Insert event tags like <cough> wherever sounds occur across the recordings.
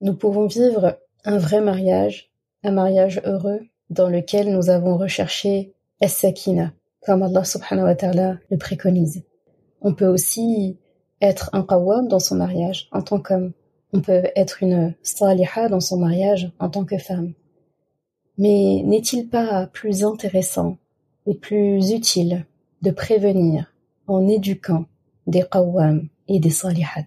nous pouvons vivre un vrai mariage, un mariage heureux, dans lequel nous avons recherché as-sakina, comme Allah subhanahu wa ta'ala le préconise. On peut aussi être un qawwam dans son mariage en tant qu'homme. On peut être une saliha dans son mariage en tant que femme. Mais n'est-il pas plus intéressant et plus utile de prévenir en éduquant des qawwam et des salihat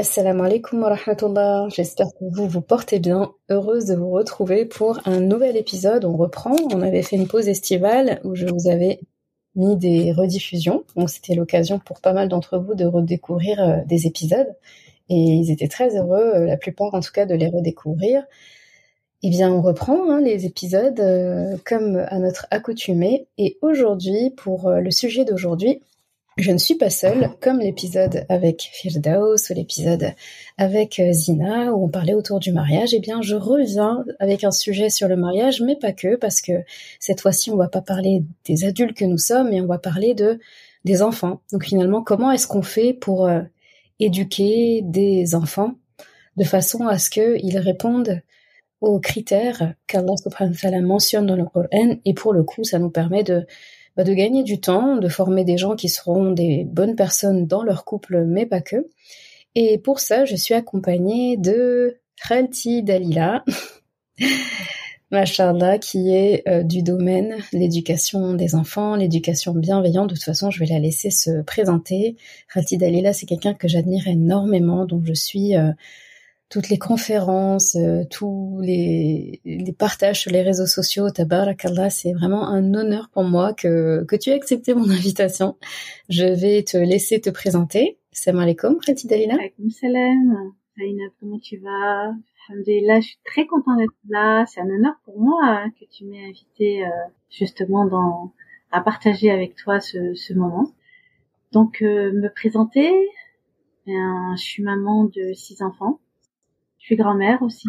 Assalamu alaikum wa rahmatullah. J'espère que vous vous portez bien. Heureuse de vous retrouver pour un nouvel épisode. On reprend. On avait fait une pause estivale où je vous avais mis des rediffusions. Donc c'était l'occasion pour pas mal d'entre vous de redécouvrir euh, des épisodes. Et ils étaient très heureux, euh, la plupart en tout cas, de les redécouvrir. Eh bien, on reprend hein, les épisodes euh, comme à notre accoutumée. Et aujourd'hui, pour le sujet d'aujourd'hui, je ne suis pas seule, <laughs> comme l'épisode avec Firdaus ou l'épisode avec euh, Zina où on parlait autour du mariage. Eh bien, je reviens avec un sujet sur le mariage, mais pas que, parce que cette fois-ci, on va pas parler des adultes que nous sommes, mais on va parler de des enfants. Donc finalement, comment est-ce qu'on fait pour euh, éduquer des enfants de façon à ce qu'ils répondent aux critères qu'Allah subhanahu wa ta'ala mentionne dans le Coran? Et pour le coup, ça nous permet de bah, de gagner du temps, de former des gens qui seront des bonnes personnes dans leur couple, mais pas que. Et pour ça, je suis accompagnée de Khalti Dalila, <laughs> Machallah, qui est euh, du domaine l'éducation des enfants, l'éducation bienveillante. De toute façon, je vais la laisser se présenter. Khalti Dalila, c'est quelqu'un que j'admire énormément, dont je suis euh, toutes les conférences, euh, tous les, les, partages sur les réseaux sociaux. Tabarakallah, c'est vraiment un honneur pour moi que, que tu aies accepté mon <laughs> invitation. Je vais te laisser te présenter. Salam alaikum, Khati Dalina. Salam. Zainab, comment tu vas? Alhamdulillah, je suis très contente d'être là. C'est un honneur pour moi hein, que tu m'aies invité euh, justement dans, à partager avec toi ce, ce moment. Donc, euh, me présenter, je suis maman de six enfants suis grand-mère aussi.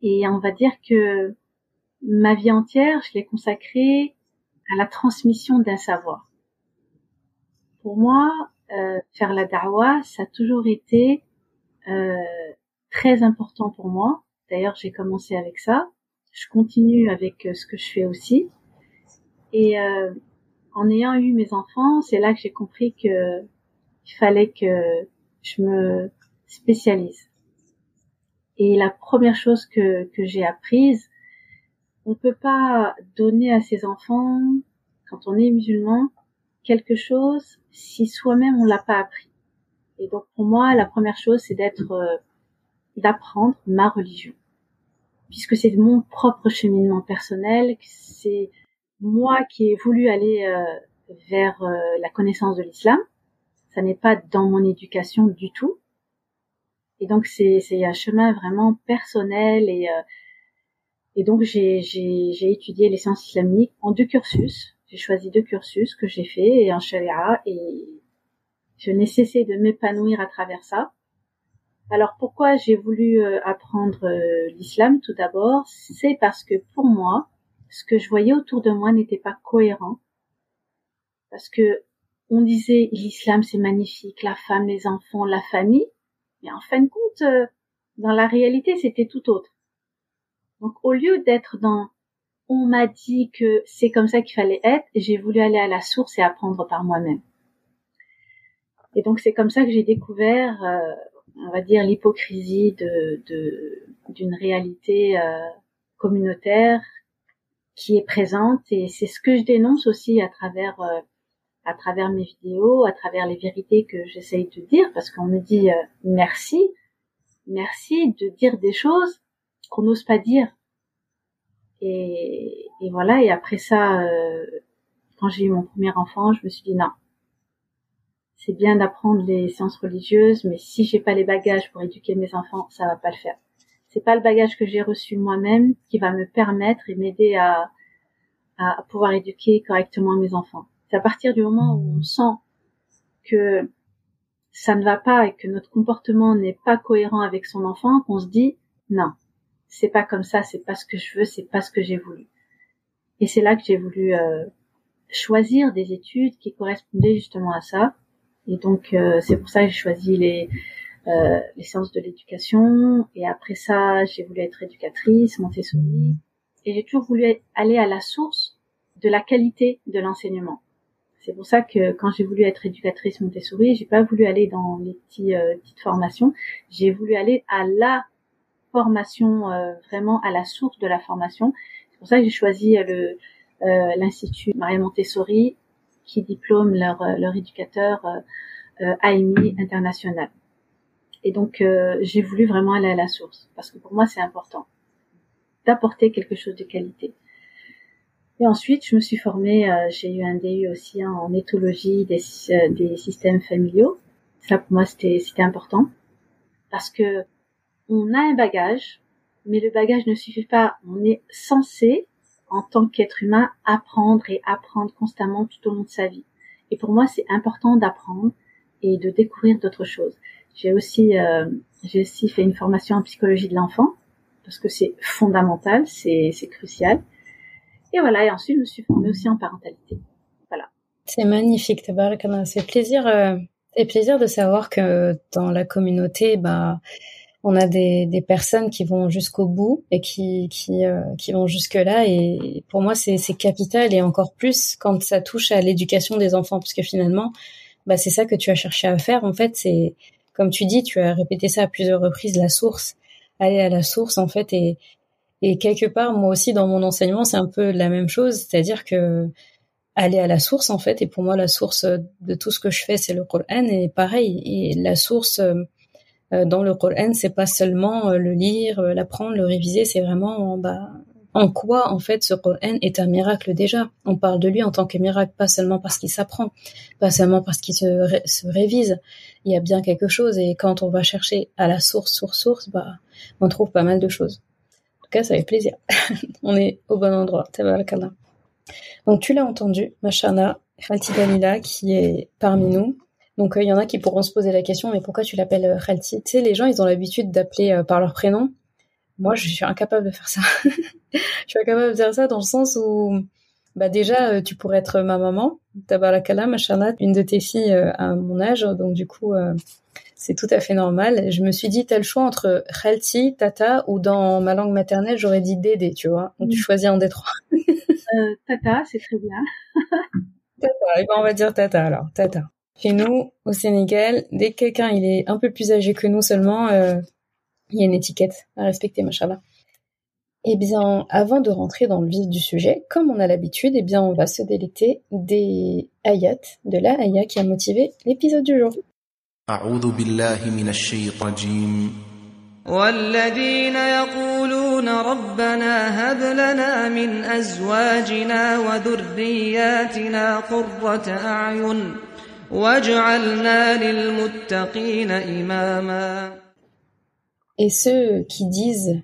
Et on va dire que ma vie entière, je l'ai consacrée à la transmission d'un savoir. Pour moi, euh, faire la da'wah, ça a toujours été euh, très important pour moi. D'ailleurs, j'ai commencé avec ça. Je continue avec euh, ce que je fais aussi. Et euh, en ayant eu mes enfants, c'est là que j'ai compris que il fallait que je me spécialise. Et la première chose que, que j'ai apprise, on peut pas donner à ses enfants, quand on est musulman, quelque chose si soi-même on l'a pas appris. Et donc pour moi, la première chose, c'est d'être, euh, d'apprendre ma religion, puisque c'est mon propre cheminement personnel, c'est moi qui ai voulu aller euh, vers euh, la connaissance de l'islam. Ça n'est pas dans mon éducation du tout. Et donc c'est un chemin vraiment personnel et euh, et donc j'ai étudié les sciences islamiques en deux cursus. J'ai choisi deux cursus que j'ai fait et en sharia et je n'ai cessé de m'épanouir à travers ça. Alors pourquoi j'ai voulu euh, apprendre euh, l'islam tout d'abord, c'est parce que pour moi, ce que je voyais autour de moi n'était pas cohérent. Parce que on disait l'islam c'est magnifique, la femme, les enfants, la famille, mais en fin de compte, euh, dans la réalité, c'était tout autre. Donc au lieu d'être dans on m'a dit que c'est comme ça qu'il fallait être, j'ai voulu aller à la source et apprendre par moi-même. Et donc c'est comme ça que j'ai découvert, euh, on va dire, l'hypocrisie de d'une réalité euh, communautaire qui est présente et c'est ce que je dénonce aussi à travers euh, à travers mes vidéos, à travers les vérités que j'essaye de dire, parce qu'on me dit merci, merci de dire des choses qu'on n'ose pas dire. Et, et, voilà, et après ça, euh, quand j'ai eu mon premier enfant, je me suis dit non, c'est bien d'apprendre les sciences religieuses, mais si j'ai pas les bagages pour éduquer mes enfants, ça va pas le faire. C'est pas le bagage que j'ai reçu moi-même qui va me permettre et m'aider à, à pouvoir éduquer correctement mes enfants. À partir du moment où on sent que ça ne va pas et que notre comportement n'est pas cohérent avec son enfant qu'on se dit non, c'est pas comme ça, c'est pas ce que je veux, c'est pas ce que j'ai voulu. Et c'est là que j'ai voulu euh, choisir des études qui correspondaient justement à ça. Et donc euh, c'est pour ça que j'ai choisi les euh, les sciences de l'éducation. Et après ça, j'ai voulu être éducatrice, Montessori. Et j'ai toujours voulu aller à la source de la qualité de l'enseignement. C'est pour ça que quand j'ai voulu être éducatrice Montessori, j'ai pas voulu aller dans les petits, euh, petites formations. J'ai voulu aller à la formation, euh, vraiment à la source de la formation. C'est pour ça que j'ai choisi euh, le l'institut Maria Montessori qui diplôme leur leur éducateur AMI international. Et donc j'ai voulu vraiment aller à la source parce que pour moi c'est important d'apporter quelque chose de qualité. Et ensuite, je me suis formée, euh, j'ai eu un DU aussi en éthologie des, euh, des systèmes familiaux. Ça, pour moi, c'était, important. Parce que on a un bagage, mais le bagage ne suffit pas. On est censé, en tant qu'être humain, apprendre et apprendre constamment tout au long de sa vie. Et pour moi, c'est important d'apprendre et de découvrir d'autres choses. J'ai aussi, euh, j'ai aussi fait une formation en psychologie de l'enfant parce que c'est fondamental, c'est crucial. Et voilà, et ensuite je me suis formée aussi en parentalité. Voilà. C'est magnifique, Tabarakallah. C'est plaisir, euh, et plaisir de savoir que dans la communauté, bah, on a des, des personnes qui vont jusqu'au bout et qui qui, euh, qui vont jusque là et pour moi c'est c'est capital et encore plus quand ça touche à l'éducation des enfants parce que finalement bah c'est ça que tu as cherché à faire en fait c'est comme tu dis tu as répété ça à plusieurs reprises la source aller à la source en fait et et quelque part, moi aussi, dans mon enseignement, c'est un peu la même chose, c'est-à-dire que aller à la source, en fait, et pour moi, la source de tout ce que je fais, c'est le Coran, et pareil, et la source euh, dans le Coran, c'est pas seulement euh, le lire, euh, l'apprendre, le réviser, c'est vraiment, bah, en quoi, en fait, ce Coran est un miracle déjà. On parle de lui en tant que miracle, pas seulement parce qu'il s'apprend, pas seulement parce qu'il se, se révise. Il y a bien quelque chose, et quand on va chercher à la source, source, source, bah, on trouve pas mal de choses ça fait plaisir. <laughs> On est au bon endroit. Donc, tu l'as entendu, Machana, Khalti Dalila, qui est parmi nous. Donc, euh, il y en a qui pourront se poser la question, mais pourquoi tu l'appelles euh, Khalti? Tu sais, les gens, ils ont l'habitude d'appeler euh, par leur prénom. Moi, je suis incapable de faire ça. <laughs> je suis incapable de faire ça dans le sens où, bah déjà, tu pourrais être ma maman, Tabarakala, Machana, une de tes filles à mon âge. Donc, du coup, c'est tout à fait normal. Je me suis dit, t'as le choix entre Khalti, Tata, ou dans ma langue maternelle, j'aurais dit Dédé, tu vois. Donc tu mm. choisis un des trois. <laughs> euh, tata, c'est très bien. <laughs> tata, et eh ben on va dire Tata alors, Tata. Chez nous, au Sénégal, dès que quelqu'un il est un peu plus âgé que nous seulement, euh, il y a une étiquette à respecter, machallah. Eh bien, avant de rentrer dans le vif du sujet, comme on a l'habitude, eh bien, on va se délecter des ayats, de la ayat qui a motivé l'épisode du jour. أعوذ بالله من الشيطان الرجيم والذين يقولون ربنا هب لنا من أزواجنا وذرياتنا قرة أعين واجعلنا للمتقين إماما Et ceux qui disent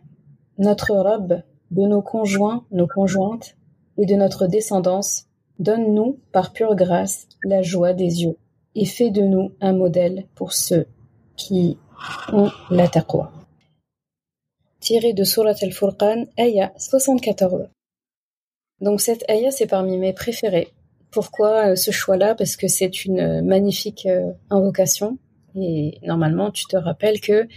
notre robe de nos conjoints, nos conjointes et de notre descendance, donne-nous par pure grâce la joie des yeux et fais de nous un modèle pour ceux qui ont la taqwa. Tiré de Surat al-Furqan, ayah 74. Donc cette ayah, c'est parmi mes préférés. Pourquoi euh, ce choix-là? Parce que c'est une magnifique euh, invocation. Et normalement, tu te rappelles que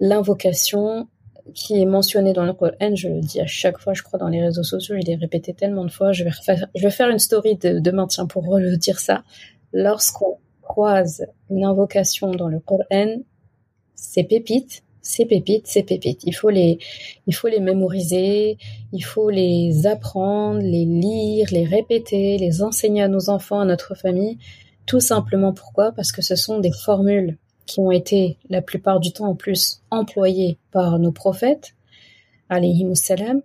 l'invocation, qui est mentionné dans le Coran, je le dis à chaque fois, je crois, dans les réseaux sociaux, il est répété tellement de fois, je vais, refaire, je vais faire une story de, de maintien pour redire ça. Lorsqu'on croise une invocation dans le Coran, c'est pépite, c'est pépite, c'est pépite. Il faut les, il faut les mémoriser, il faut les apprendre, les lire, les répéter, les enseigner à nos enfants, à notre famille. Tout simplement pourquoi? Parce que ce sont des formules qui ont été la plupart du temps en plus employées par nos prophètes, alayhi salam,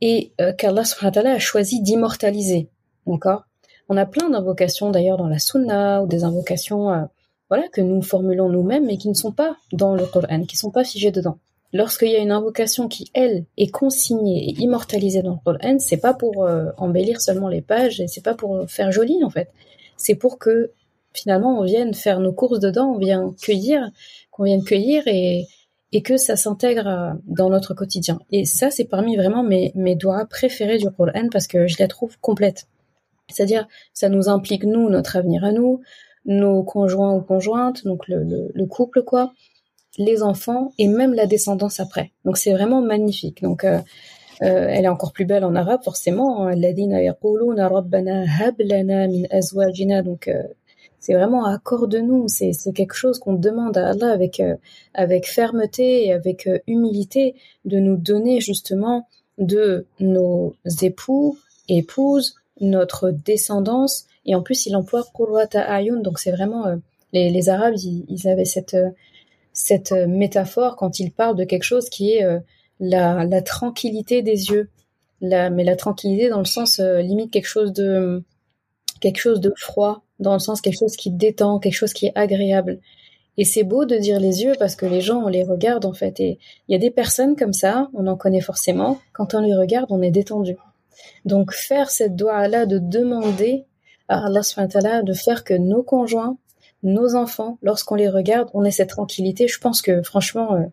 et euh, qu'Allah a choisi d'immortaliser. D'accord? On a plein d'invocations d'ailleurs dans la sunna ou des invocations euh, voilà que nous formulons nous-mêmes mais qui ne sont pas dans le Coran, qui ne sont pas figées dedans. Lorsqu'il y a une invocation qui, elle, est consignée et immortalisée dans le Coran, c'est pas pour euh, embellir seulement les pages et c'est pas pour faire joli en fait. C'est pour que finalement on vienne faire nos courses dedans, on vient cueillir, qu'on vienne cueillir et, et que ça s'intègre dans notre quotidien. Et ça, c'est parmi vraiment mes, mes doigts préférés du Coran parce que je la trouve complète. C'est-à-dire, ça nous implique nous, notre avenir à nous, nos conjoints ou conjointes, donc le, le, couple quoi, les enfants et même la descendance après. Donc c'est vraiment magnifique. Donc euh, euh, elle est encore plus belle en arabe forcément. Hein. Donc euh, c'est vraiment accorde-nous. C'est c'est quelque chose qu'on demande à Allah avec avec fermeté et avec humilité de nous donner justement de nos époux, épouses, notre descendance. Et en plus, il emploie Qurwata Ayun, donc c'est vraiment euh, les, les, Arabes, ils, avaient cette euh, cette euh, métaphore quand ils parlent de quelque chose qui est la, la tranquillité des yeux, la, mais la tranquillité dans le sens limite quelque chose de quelque chose de froid, dans le sens quelque chose qui détend, quelque chose qui est agréable. Et c'est beau de dire les yeux parce que les gens, on les regarde en fait. Et il y a des personnes comme ça, on en connaît forcément. Quand on les regarde, on est détendu. Donc faire cette doigt-là de demander à Allah de faire que nos conjoints, nos enfants, lorsqu'on les regarde, on ait cette tranquillité. Je pense que franchement, euh,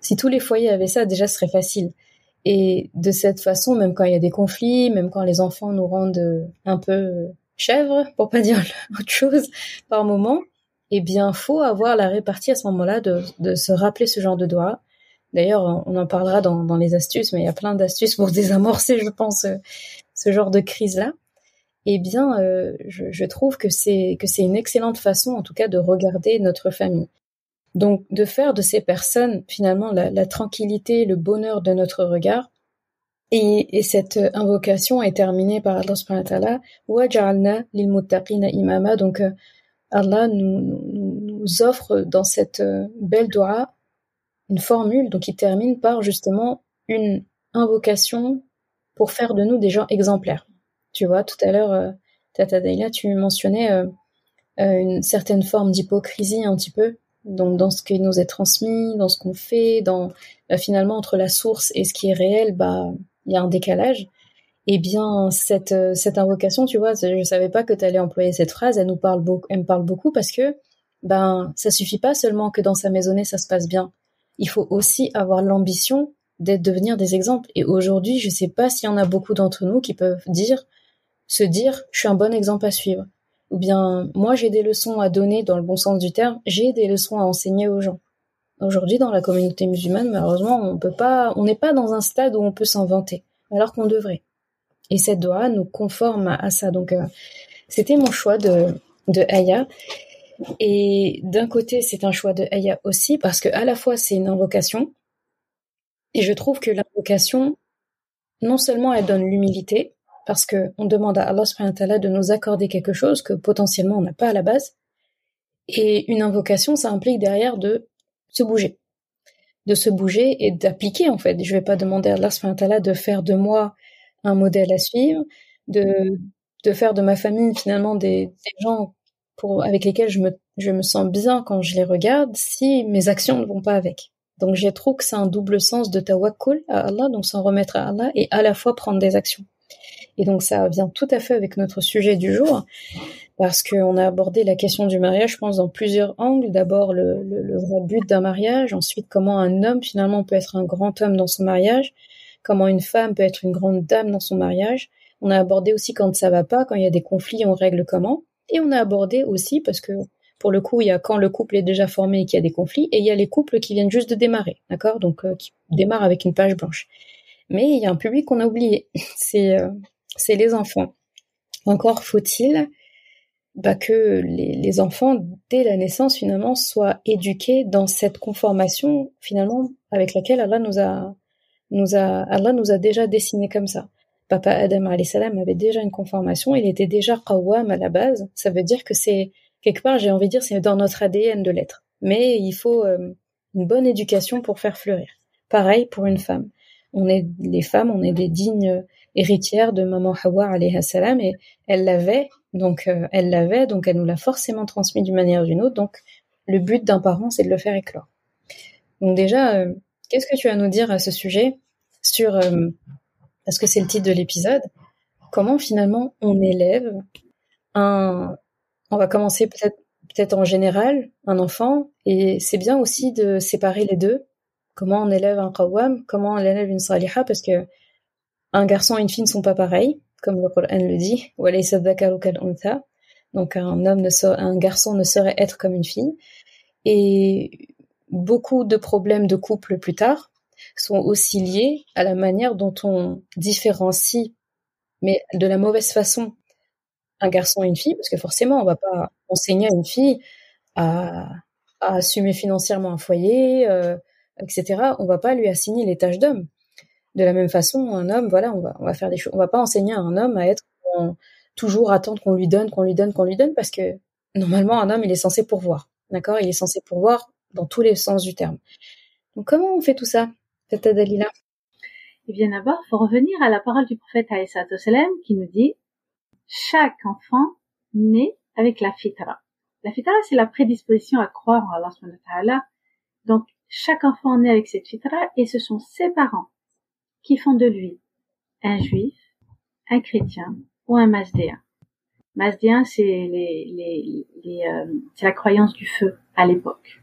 si tous les foyers avaient ça, déjà ce serait facile. Et de cette façon, même quand il y a des conflits, même quand les enfants nous rendent euh, un peu euh, chèvres, pour pas <laughs> dire autre chose, par moment, eh bien, faut avoir la répartie à ce moment-là de, de se rappeler ce genre de doigt. D'ailleurs, on en parlera dans, dans les astuces, mais il y a plein d'astuces pour <laughs> désamorcer, je pense, ce genre de crise-là eh bien, euh, je, je, trouve que c'est que c'est une excellente façon, en tout cas, de regarder notre famille. Donc, de faire de ces personnes finalement la, la tranquillité, le bonheur de notre regard. Et, et cette invocation est terminée par Allah subhanahu wa ta'ala, imama. Donc, euh, Allah nous, nous, offre dans cette euh, belle dua une formule, donc il termine par justement une invocation pour faire de nous des gens exemplaires. Tu vois, tout à l'heure, euh, Tata Daila, tu mentionnais euh, euh, une certaine forme d'hypocrisie un petit peu, donc dans ce qui nous est transmis, dans ce qu'on fait, dans finalement entre la source et ce qui est réel, bah il y a un décalage. Eh bien, cette cette invocation, tu vois, je savais pas que tu allais employer cette phrase. Elle nous parle beaucoup, elle me parle beaucoup parce que ben ça suffit pas seulement que dans sa maisonnée ça se passe bien. Il faut aussi avoir l'ambition d'être devenir des exemples. Et aujourd'hui, je sais pas s'il y en a beaucoup d'entre nous qui peuvent dire se dire je suis un bon exemple à suivre. Ou bien moi j'ai des leçons à donner dans le bon sens du terme, j'ai des leçons à enseigner aux gens. Aujourd'hui dans la communauté musulmane, malheureusement, on peut pas, on n'est pas dans un stade où on peut s'inventer, alors qu'on devrait. Et cette doa nous conforme à, ça. Donc euh, c'était mon choix de de Aya. Et d'un côté, c'est un choix de Aya aussi parce que à la fois c'est une invocation et je trouve que l'invocation non seulement elle donne l'humilité, parce que on demande à Allah subhanahu de nous accorder quelque chose que potentiellement on n'a pas à la base. Et une invocation, ça implique derrière de se bouger, de se bouger et d'appliquer en fait. Je vais pas demander à Allah de faire de moi un modèle à suivre, de de faire de ma famille finalement des, gens pour avec lesquels je me je me sens bien quand je les regarde si mes actions ne vont pas avec. Donc j'ai trouvé que c'est un double sens de tawakkul à Allah, donc s'en remettre à Allah et à la fois prendre des actions. Et donc ça vient tout à fait avec notre sujet du jour, parce qu'on a abordé la question du mariage, je pense, dans plusieurs angles. D'abord le, vrai but d'un mariage, ensuite comment un homme finalement peut être un grand homme dans son mariage, comment une femme peut être une grande dame dans son mariage. On a abordé aussi quand ça va pas, quand il y a des conflits, on règle comment. Et on a abordé aussi, parce que pour le coup, il y a quand le couple est déjà formé et qu'il y a des conflits, et il y a les couples qui viennent juste de démarrer, d'accord? Donc, euh, qui démarrent avec une page blanche. Mais il y a un public qu'on a oublié, <laughs> euh, c'est les enfants. Encore faut-il bah, que les, les, enfants, dès la naissance, finalement, soient éduqués dans cette conformation, finalement, avec laquelle Allah nous a, nous a, Allah nous a déjà dessiné comme ça. Papa Adam salam avait déjà une conformation, il était déjà qawwam à la base. Ça veut dire que c'est quelque part, j'ai envie de dire, c'est dans notre ADN de l'être. Mais il faut euh, une bonne éducation pour faire fleurir. Pareil pour une femme. On est les femmes, on est des dignes héritières de maman Hawa alayha salam et elle l'avait, donc euh, elle l'avait, donc elle nous l'a forcément transmis d'une manière ou d'une autre. Donc le but d'un parent, c'est de le faire éclore. Donc déjà, euh, qu'est-ce que tu as à nous dire à ce sujet sur parce que c'est le titre de l'épisode, comment finalement on élève un, on va commencer peut-être peut-être en général un enfant et c'est bien aussi de séparer les deux. Comment on élève un qawwam, comment on élève une saliha parce que un garçon et une fille ne sont pas pareils, comme le Coran le dit. Donc un homme ne un garçon ne saurait être comme une fille. Et beaucoup de problèmes de couple plus tard sont aussi liés à la manière dont on différencie, mais de la mauvaise façon, un garçon et une fille, parce que forcément, on va pas enseigner à une fille à, assumer financièrement un foyer, euh, etc. On va pas lui assigner les tâches d'homme. De la même façon, un homme, voilà, on va, on va faire des choses. On va pas enseigner à un homme à être toujours attendre qu'on lui donne, qu'on lui donne, qu'on lui donne, parce que normalement, un homme, il est censé pourvoir. D'accord? Il est censé pourvoir dans tous les sens du terme. Donc, comment on fait tout ça Tata Dalila? Eh bien d'abord, faut revenir à la parole du prophète salam qui nous dit chaque enfant naît avec la fitra. La fitra, c'est la prédisposition à croire en Allah Donc, chaque enfant naît avec cette fitra et ce sont ses parents qui font de lui un juif, un chrétien ou un masdéen. Masdéen, euh, c'est la croyance du feu à l'époque.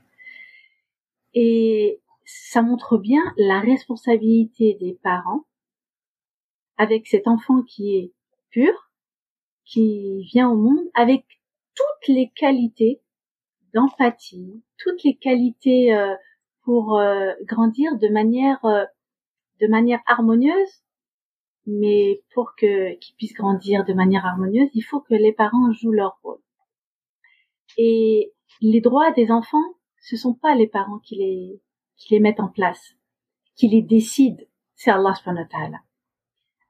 Et ça montre bien la responsabilité des parents avec cet enfant qui est pur, qui vient au monde avec toutes les qualités d'empathie, toutes les qualités euh, pour euh, grandir de manière de manière harmonieuse. Mais pour que qu'ils puissent grandir de manière harmonieuse, il faut que les parents jouent leur rôle. Et les droits des enfants, ce sont pas les parents qui les qui les met en place, qui les décide, c'est Allah subhanahu wa ta'ala.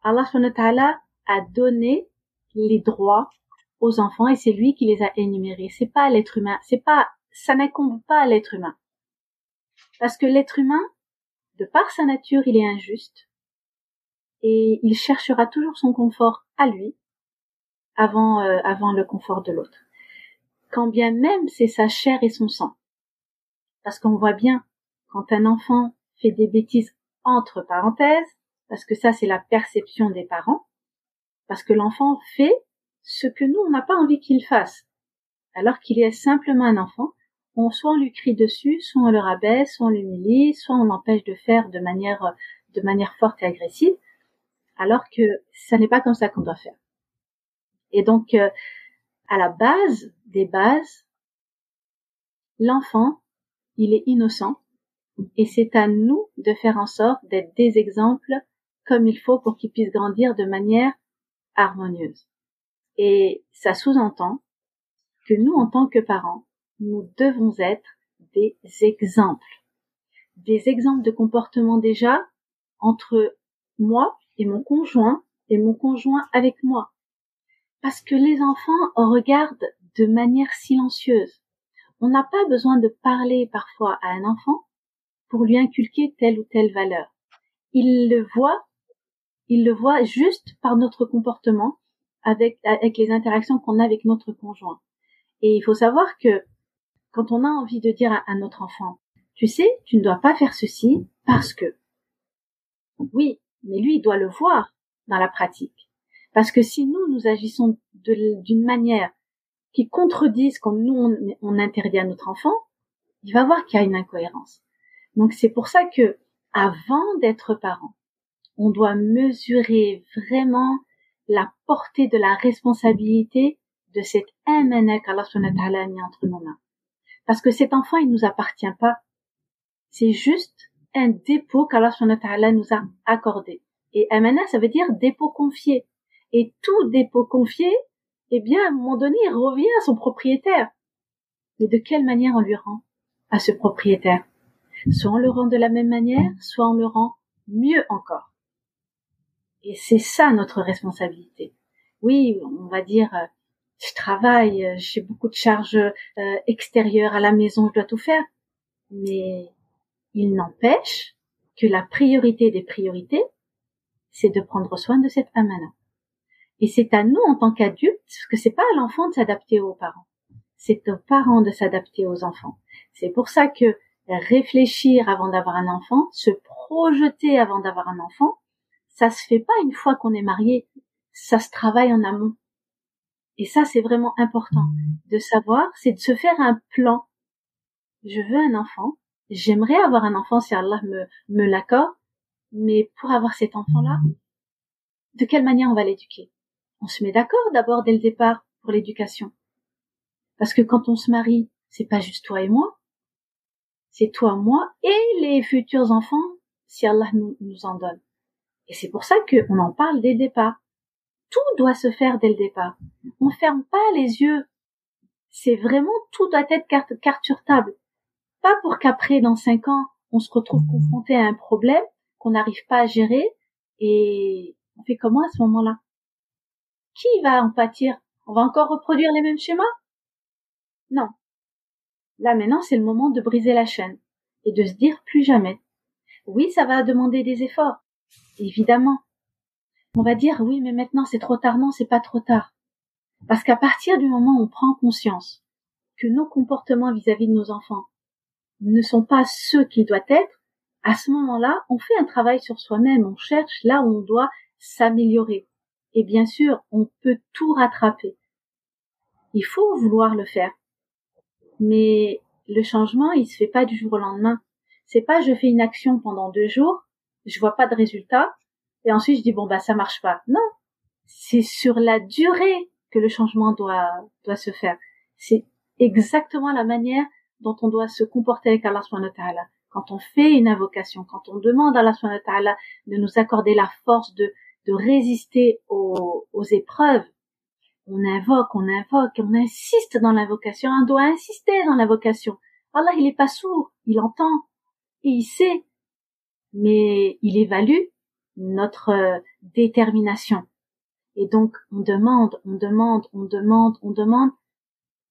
Allah subhanahu wa ta'ala a donné les droits aux enfants et c'est lui qui les a énumérés. C'est pas l'être humain, c'est pas, ça n'incombe pas à l'être humain. Parce que l'être humain, de par sa nature, il est injuste et il cherchera toujours son confort à lui avant, euh, avant le confort de l'autre. Quand bien même c'est sa chair et son sang. Parce qu'on voit bien quand un enfant fait des bêtises entre parenthèses, parce que ça c'est la perception des parents, parce que l'enfant fait ce que nous on n'a pas envie qu'il fasse, alors qu'il est simplement un enfant, soit on lui crie dessus, soit on le rabaisse, soit on l'humilie, soit on l'empêche de faire de manière de manière forte et agressive, alors que ça n'est pas comme ça qu'on doit faire. Et donc, euh, à la base des bases, l'enfant, il est innocent, et c'est à nous de faire en sorte d'être des exemples comme il faut pour qu'ils puissent grandir de manière harmonieuse. Et ça sous-entend que nous, en tant que parents, nous devons être des exemples. Des exemples de comportement déjà entre moi et mon conjoint et mon conjoint avec moi. Parce que les enfants regardent de manière silencieuse. On n'a pas besoin de parler parfois à un enfant pour lui inculquer telle ou telle valeur. Il le voit, il le voit juste par notre comportement avec, avec les interactions qu'on a avec notre conjoint. Et il faut savoir que quand on a envie de dire à, notre enfant, tu sais, tu ne dois pas faire ceci parce que, oui, mais lui, il doit le voir dans la pratique. Parce que si nous, nous agissons d'une manière qui contredit ce qu'on nous, on interdit à notre enfant, il va voir qu'il y a une incohérence. Donc c'est pour ça que avant d'être parent, on doit mesurer vraiment la portée de la responsabilité de cette amana qu'Allah a mis entre nos mains. Parce que cet enfant, il nous appartient pas. C'est juste un dépôt qu'Allah nous a accordé. Et amana, ça veut dire dépôt confié. Et tout dépôt confié, eh bien, à un moment donné, il revient à son propriétaire. Mais de quelle manière on lui rend à ce propriétaire? Soit on le rend de la même manière, soit on le rend mieux encore. Et c'est ça notre responsabilité. Oui, on va dire, euh, je travaille, euh, j'ai beaucoup de charges euh, extérieures à la maison, je dois tout faire. Mais il n'empêche que la priorité des priorités, c'est de prendre soin de cette amana. Et c'est à nous en tant qu'adultes, parce que c'est pas à l'enfant de s'adapter aux parents, c'est aux parents de s'adapter aux enfants. C'est pour ça que réfléchir avant d'avoir un enfant, se projeter avant d'avoir un enfant, ça se fait pas une fois qu'on est marié, ça se travaille en amont. Et ça, c'est vraiment important de savoir, c'est de se faire un plan. Je veux un enfant, j'aimerais avoir un enfant si Allah me, l'accorde, mais pour avoir cet enfant-là, de quelle manière on va l'éduquer? On se met d'accord d'abord dès le départ pour l'éducation. Parce que quand on se marie, c'est pas juste toi et moi, c'est toi, moi et les futurs enfants si Allah nous, nous en donne. Et c'est pour ça qu'on en parle dès le départ. Tout doit se faire dès le départ. On ferme pas les yeux. C'est vraiment tout doit être carte, carte sur table. Pas pour qu'après, dans cinq ans, on se retrouve confronté à un problème qu'on n'arrive pas à gérer et on fait comment à ce moment-là? Qui va en pâtir? On va encore reproduire les mêmes schémas? Non. Là maintenant, c'est le moment de briser la chaîne et de se dire plus jamais. Oui, ça va demander des efforts, évidemment. On va dire oui, mais maintenant c'est trop tard. Non, c'est pas trop tard. Parce qu'à partir du moment où on prend conscience que nos comportements vis-à-vis de nos enfants ne sont pas ceux qu'ils doivent être, à ce moment-là, on fait un travail sur soi-même, on cherche là où on doit s'améliorer. Et bien sûr, on peut tout rattraper. Il faut vouloir le faire. Mais le changement, il se fait pas du jour au lendemain. C'est pas je fais une action pendant deux jours, je vois pas de résultat, et ensuite je dis bon bah ça marche pas. Non, c'est sur la durée que le changement doit doit se faire. C'est exactement la manière dont on doit se comporter avec Allah subhanahu wa Quand on fait une invocation, quand on demande à Allah subhanahu wa de nous accorder la force de, de résister aux, aux épreuves, on invoque, on invoque, on insiste dans l'invocation, on doit insister dans l'invocation. Allah, il est pas sourd, il entend, et il sait, mais il évalue notre euh, détermination. Et donc, on demande, on demande, on demande, on demande,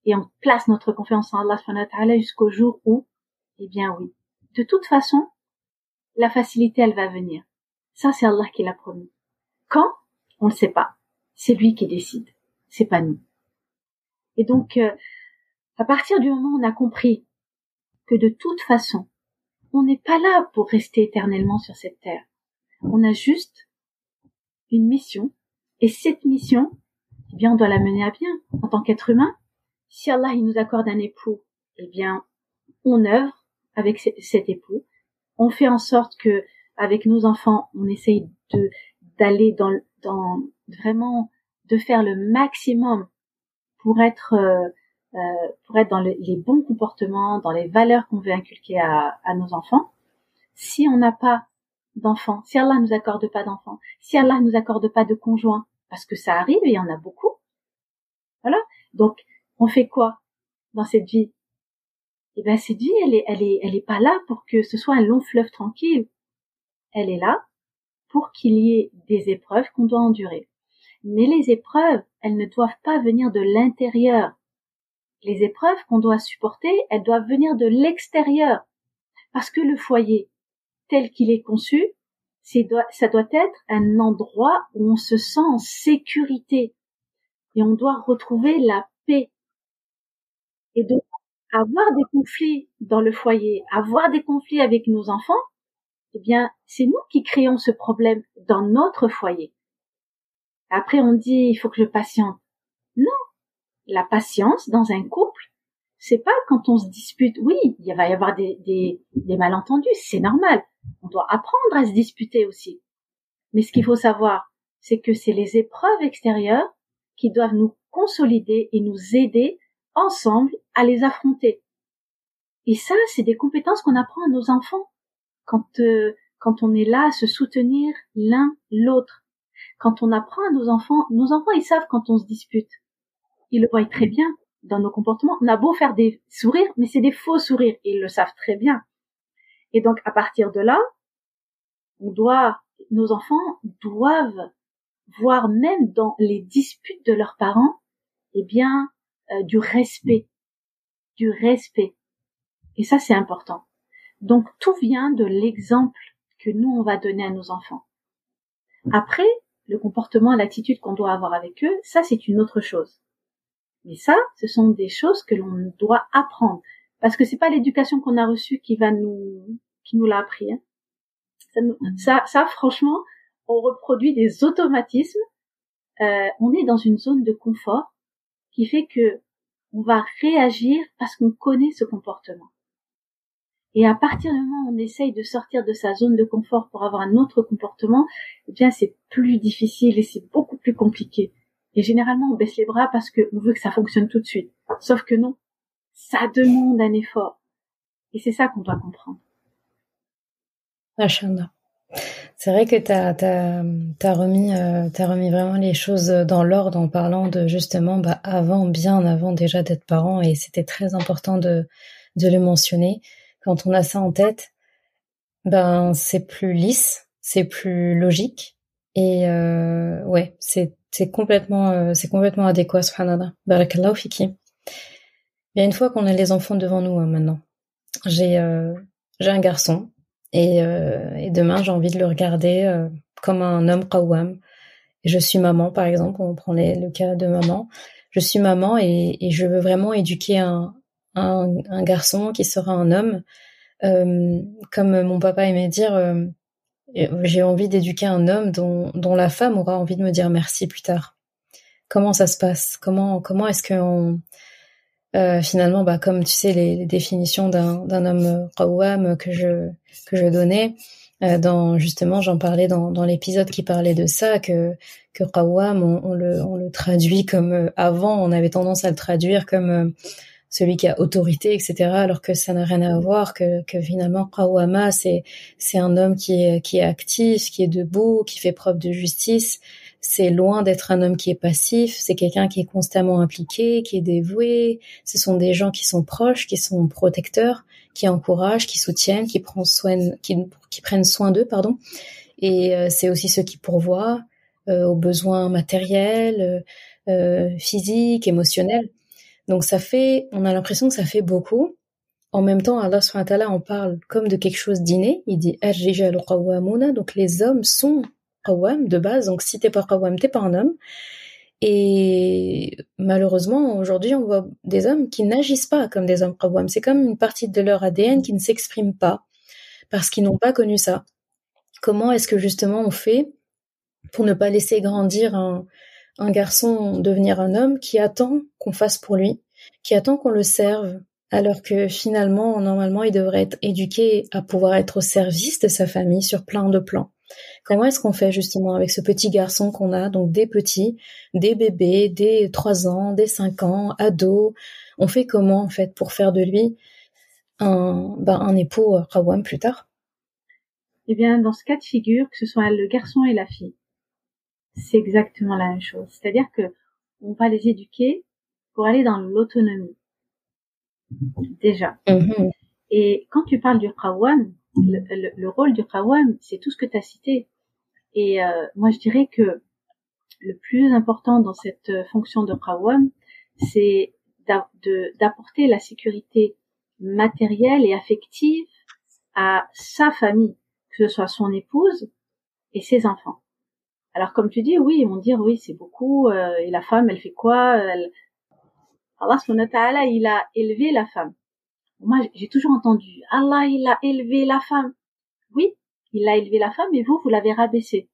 et on place notre confiance en Allah jusqu'au jour où, eh bien oui, de toute façon, la facilité, elle va venir. Ça, c'est Allah qui l'a promis. Quand? On ne sait pas. C'est lui qui décide. C'est pas nous. Et donc, euh, à partir du moment où on a compris que de toute façon, on n'est pas là pour rester éternellement sur cette terre. On a juste une mission. Et cette mission, eh bien, on doit la mener à bien en tant qu'être humain. Si Allah il nous accorde un époux, eh bien, on œuvre avec cet époux. On fait en sorte que, avec nos enfants, on essaye de d'aller dans, vraiment de faire le maximum pour être euh, euh, pour être dans les bons comportements, dans les valeurs qu'on veut inculquer à nos enfants. Si on n'a pas d'enfants, si Allah nous accorde pas d'enfants, si Allah nous accorde pas de conjoints, parce que ça arrive il y en a beaucoup. Voilà. Donc on fait quoi dans cette vie? Eh bien, cette vie, elle est, elle pas là pour que ce soit un long fleuve tranquille. Elle est là pour qu'il y ait des épreuves qu'on doit endurer. Mais les épreuves, elles ne doivent pas venir de l'intérieur. Les épreuves qu'on doit supporter, elles doivent venir de l'extérieur. Parce que le foyer, tel qu'il est conçu, ça doit être un endroit où on se sent en sécurité. Et on doit retrouver la paix. Et donc, avoir des conflits dans le foyer, avoir des conflits avec nos enfants, eh bien, c'est nous qui créons ce problème dans notre foyer. Après, on dit, il faut que je patiente. Non. La patience dans un couple, c'est pas quand on se dispute. Oui, il va y avoir des, malentendus, c'est normal. On doit apprendre à se disputer aussi. Mais ce qu'il faut savoir, c'est que c'est les épreuves extérieures qui doivent nous consolider et nous aider ensemble à les affronter. Et ça, c'est des compétences qu'on apprend à nos enfants quand euh, quand on est là à se soutenir l'un l'autre. Quand on apprend à nos enfants, nos enfants ils savent quand on se dispute. Ils le voient très bien dans nos comportements. On a beau faire des sourires, mais c'est des faux sourires. Ils le savent très bien. Et donc à partir de là, on doit, nos enfants doivent voir même dans les disputes de leurs parents, eh bien, euh, du respect, du respect. Et ça, c'est important. Donc, tout vient de l'exemple que nous, on va donner à nos enfants. Après, le comportement, l'attitude qu'on doit avoir avec eux, ça, c'est une autre chose. Mais ça, ce sont des choses que l'on doit apprendre. Parce que c'est pas l'éducation qu'on a reçue qui va nous, qui nous l'a appris. Hein. Ça, ça, franchement, on reproduit des automatismes. Euh, on est dans une zone de confort qui fait que on va réagir parce qu'on connaît ce comportement. Et à partir du moment où on essaye de sortir de sa zone de confort pour avoir un autre comportement, eh bien c'est plus difficile et c'est beaucoup plus compliqué. Et généralement on baisse les bras parce qu'on veut que ça fonctionne tout de suite. Sauf que non, ça demande un effort. Et c'est ça qu'on doit comprendre. C'est vrai que tu as, remis, euh, remis vraiment les choses dans l'ordre en parlant de justement bah, avant, bien avant déjà d'être parent, et c'était très important de, de le mentionner. Quand on a ça en tête, ben c'est plus lisse, c'est plus logique, et euh, ouais, c'est c'est complètement euh, c'est complètement adéquat. Subhanallah, barakallahu fiki. A une fois qu'on a les enfants devant nous hein, maintenant. J'ai euh, j'ai un garçon et, euh, et demain, j'ai envie de le regarder euh, comme un homme qawwam. Et je suis maman, par exemple, on prend le cas de maman. Je suis maman et, et je veux vraiment éduquer un, un, un, garçon qui sera un homme. Euh, comme mon papa aimait dire, euh, j'ai envie d'éduquer un homme dont, dont la femme aura envie de me dire merci plus tard. Comment ça se passe? Comment comment est-ce qu'on euh, finalement, bah, comme tu sais, les, les définitions d'un homme qawwam que je que je donnais, euh, dans justement, j'en parlais dans, dans l'épisode qui parlait de ça, que que qawwam, on, on, le on le traduit comme euh, avant, on avait tendance à le traduire comme euh, celui qui a autorité, etc. Alors que ça n'a rien à voir, que, que finalement qawwama, c'est c'est un homme qui qui est actif, qui est debout, qui fait preuve de justice c'est loin d'être un homme qui est passif, c'est quelqu'un qui est constamment impliqué, qui est dévoué, ce sont des gens qui sont proches, qui sont protecteurs, qui encouragent, qui soutiennent, qui prennent soin, d'eux, pardon. Et euh, c'est aussi ceux qui pourvoient euh, aux besoins matériels, euh, physiques, émotionnels. Donc ça fait, on a l'impression que ça fait beaucoup. En même temps, Allah subhanahu en parle comme de quelque chose d'inné. Il dit donc les hommes sont de base. Donc si t'es pas qawwam, t'es pas un homme. Et malheureusement, aujourd'hui, on voit des hommes qui n'agissent pas comme des hommes. C'est comme une partie de leur ADN qui ne s'exprime pas parce qu'ils n'ont pas connu ça. Comment est-ce que justement on fait pour ne pas laisser grandir un, un garçon devenir un homme qui attend qu'on fasse pour lui, qui attend qu'on le serve, alors que finalement, normalement, il devrait être éduqué à pouvoir être au service de sa famille sur plein de plans? Comment est-ce qu'on fait justement avec ce petit garçon qu'on a, donc des petits, des bébés, des 3 ans, des 5 ans, ados On fait comment en fait pour faire de lui un, ben, un époux Rawam plus tard? Eh bien, dans ce cas de figure, que ce soit le garçon et la fille, c'est exactement la même chose. C'est-à-dire que on va les éduquer pour aller dans l'autonomie. Déjà. Mm-hmm. Et quand tu parles du Qawwam, le, le, rôle du Qawwam, c'est tout ce que tu as cité. Et euh, moi, je dirais que le plus important dans cette fonction de Qawwam, c'est d'apporter la sécurité matérielle et affective à sa famille, que ce soit son épouse et ses enfants. Alors comme tu dis, oui, ils vont dire oui, c'est beaucoup. Euh, et la femme, elle fait quoi elle... Allah il a élevé la femme. Moi, j'ai toujours entendu Allah, il a élevé la femme. Oui, il a élevé la femme, mais vous, vous l'avez rabaissée.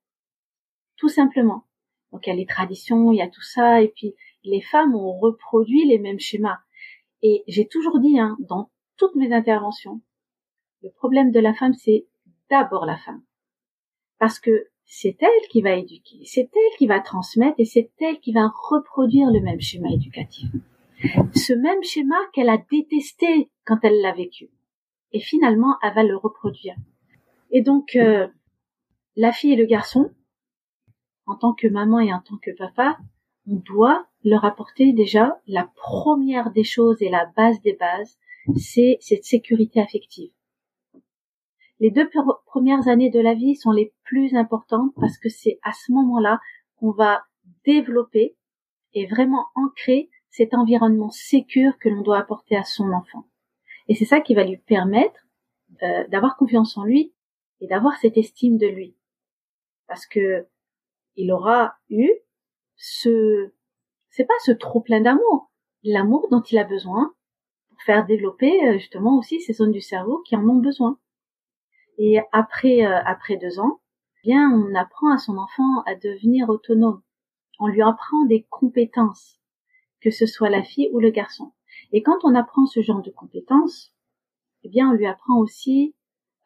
Tout simplement. Donc il y a les traditions, il y a tout ça, et puis les femmes ont reproduit les mêmes schémas. Et j'ai toujours dit, hein, dans toutes mes interventions, le problème de la femme, c'est d'abord la femme. Parce que c'est elle qui va éduquer, c'est elle qui va transmettre et c'est elle qui va reproduire le même schéma éducatif. Ce même schéma qu'elle a détesté quand elle l'a vécu. Et finalement, elle va le reproduire. Et donc, euh, la fille et le garçon, en tant que maman et en tant que papa, on doit leur apporter déjà la première des choses et la base des bases, c'est cette sécurité affective. Les deux premières années de la vie sont les plus importantes parce que c'est à ce moment-là qu'on va développer et vraiment ancrer cet environnement sécur que l'on doit apporter à son enfant. Et c'est ça qui va lui permettre euh, d'avoir confiance en lui et d'avoir cette estime de lui. Parce que il aura eu ce, c'est pas ce trop plein d'amour, l'amour dont il a besoin pour faire développer euh, justement aussi ces zones du cerveau qui en ont besoin. Et après, euh, après deux ans, eh bien, on apprend à son enfant à devenir autonome. On lui apprend des compétences, que ce soit la fille ou le garçon. Et quand on apprend ce genre de compétences, eh bien, on lui apprend aussi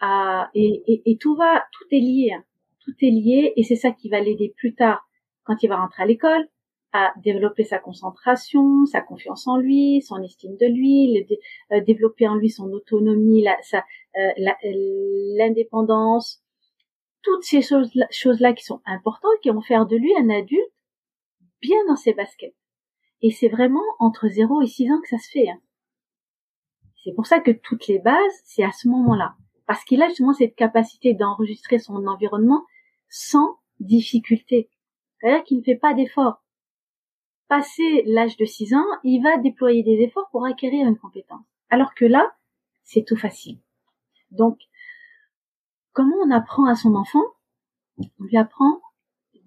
à, et, tout va, tout est lié, hein. tout est lié, et c'est ça qui va l'aider plus tard, quand il va rentrer à l'école, à développer sa concentration, sa confiance en lui, son estime de lui, euh, développer en lui son autonomie, sa, euh, l'indépendance, toutes ces choses-là qui sont importantes, qui vont faire de lui un adulte bien dans ses baskets. Et c'est vraiment entre 0 et 6 ans que ça se fait. Hein. C'est pour ça que toutes les bases, c'est à ce moment-là. Parce qu'il a justement cette capacité d'enregistrer son environnement sans difficulté. C'est-à-dire qu'il ne fait pas d'efforts passé l'âge de 6 ans, il va déployer des efforts pour acquérir une compétence. Alors que là, c'est tout facile. Donc, comment on apprend à son enfant? On lui apprend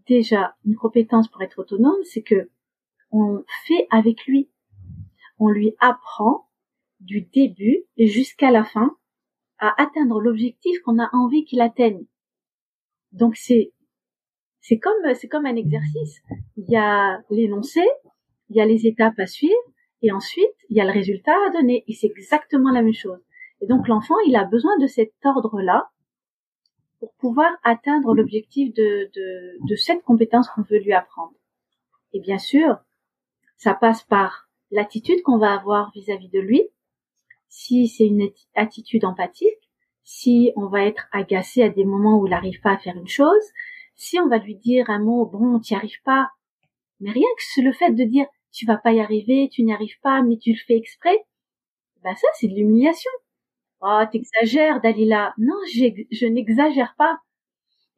déjà une compétence pour être autonome, c'est que on fait avec lui. On lui apprend du début jusqu'à la fin à atteindre l'objectif qu'on a envie qu'il atteigne. Donc c'est c'est comme c'est comme un exercice. Il y a l'énoncé, il y a les étapes à suivre, et ensuite il y a le résultat à donner. Et c'est exactement la même chose. Et donc l'enfant, il a besoin de cet ordre-là pour pouvoir atteindre l'objectif de, de, de cette compétence qu'on veut lui apprendre. Et bien sûr, ça passe par l'attitude qu'on va avoir vis-à-vis -vis de lui. Si c'est une attitude empathique, si on va être agacé à des moments où il n'arrive pas à faire une chose, si on va lui dire un mot, bon, tu n'y arrives pas, mais rien que le fait de dire, tu vas pas y arriver, tu n'y arrives pas, mais tu le fais exprès, ben ça, c'est de l'humiliation. Oh, t'exagères, Dalila. Non, je n'exagère pas.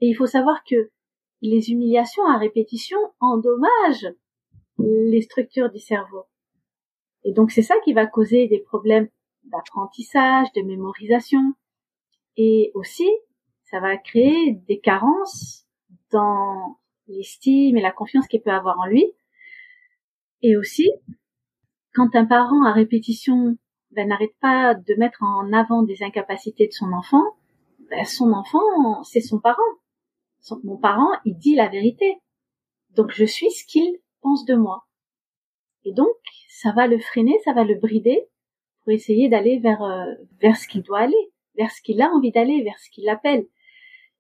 Et il faut savoir que les humiliations à répétition endommagent les structures du cerveau. Et donc c'est ça qui va causer des problèmes d'apprentissage, de mémorisation. Et aussi, ça va créer des carences dans l'estime et la confiance qu'il peut avoir en lui. Et aussi, quand un parent à répétition ben, n'arrête pas de mettre en avant des incapacités de son enfant, ben, son enfant, c'est son parent. mon parent, il dit la vérité. Donc je suis ce qu'il pense de moi. Et donc, ça va le freiner, ça va le brider pour essayer d'aller vers, euh, vers ce qu'il doit aller, vers ce qu'il a envie d'aller, vers ce qu'il appelle.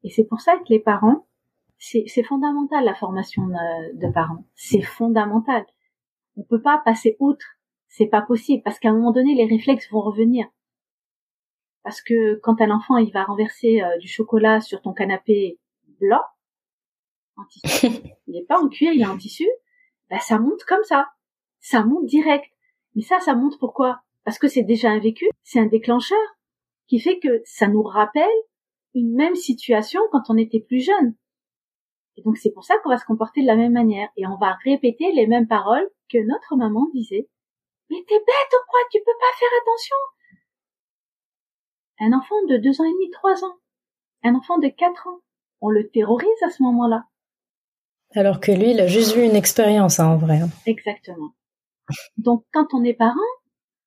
Et c'est pour ça que les parents, c'est fondamental la formation de, parents. C'est fondamental. On peut pas passer outre. C'est pas possible parce qu'à un moment donné, les réflexes vont revenir. Parce que quand un enfant il va renverser euh, du chocolat sur ton canapé blanc, en tissu, <laughs> il n'est pas en cuir, il est en tissu, bah ça monte comme ça. Ça monte direct. Mais ça, ça monte pourquoi? Parce que c'est déjà un vécu, c'est un déclencheur qui fait que ça nous rappelle une même situation quand on était plus jeune. Et donc c'est pour ça qu'on va se comporter de la même manière et on va répéter les mêmes paroles que notre maman disait. Mais t'es bête ou quoi? Tu peux pas faire attention Un enfant de deux ans et demi, trois ans, un enfant de quatre ans, on le terrorise à ce moment-là. Alors que lui, il a juste vu une expérience hein, en vrai. Hein. Exactement. Donc quand on est parent,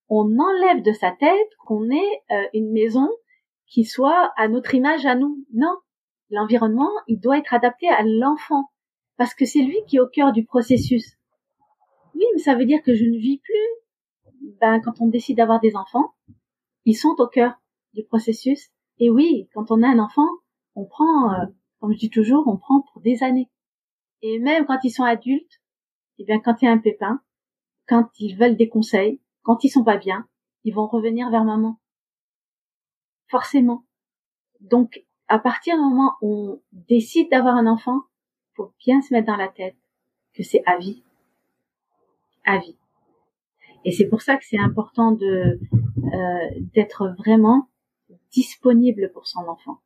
on enlève de sa tête qu'on ait euh, une maison qui soit à notre image à nous. Non, l'environnement, il doit être adapté à l'enfant, parce que c'est lui qui est au cœur du processus. Oui, mais ça veut dire que je ne vis plus. Ben, quand on décide d'avoir des enfants, ils sont au cœur du processus. Et oui, quand on a un enfant, on prend euh, comme je dis toujours, on prend pour des années. Et même quand ils sont adultes, eh bien, quand il y a un pépin, quand ils veulent des conseils, quand ils sont pas bien, ils vont revenir vers maman. Forcément. Donc, à partir du moment où on décide d'avoir un enfant, faut bien se mettre dans la tête que c'est à vie. À vie. Et c'est pour ça que c'est important de euh, d'être vraiment disponible pour son enfant.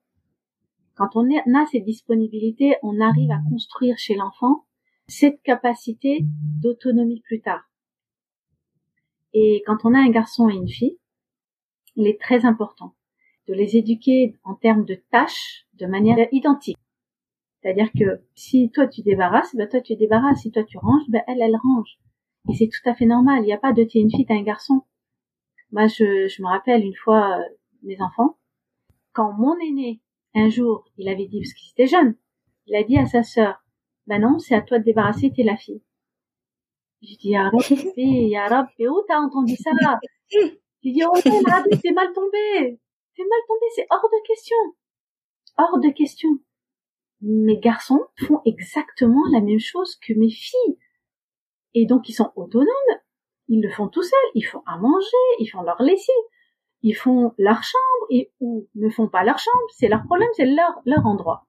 Quand on a cette disponibilité, on arrive à construire chez l'enfant cette capacité d'autonomie plus tard. Et quand on a un garçon et une fille, il est très important de les éduquer en termes de tâches de manière identique. C'est-à-dire que si toi tu débarrasses, ben toi tu débarrasses. Si toi tu ranges, ben elle, elle range. Et c'est tout à fait normal. Il n'y a pas de t'es une fille, t'es un garçon. Moi, je, je me rappelle une fois euh, mes enfants, quand mon aîné, un jour, il avait dit, parce qu'il était jeune, il a dit à sa sœur, ben non, c'est à toi de débarrasser, t'es la fille. J'ai dit, ya <laughs> Rabbi, ya Rabbi, où t'as entendu ça? J'ai dit, oh, Rabbi, t'es mal tombé. T'es mal tombé, c'est hors de question. Hors de question. Mes garçons font exactement la même chose que mes filles. Et donc, ils sont autonomes. Ils le font tout seuls. Ils font à manger, ils font leur lessive, ils font leur chambre, et ou ne font pas leur chambre. C'est leur problème, c'est leur, leur endroit.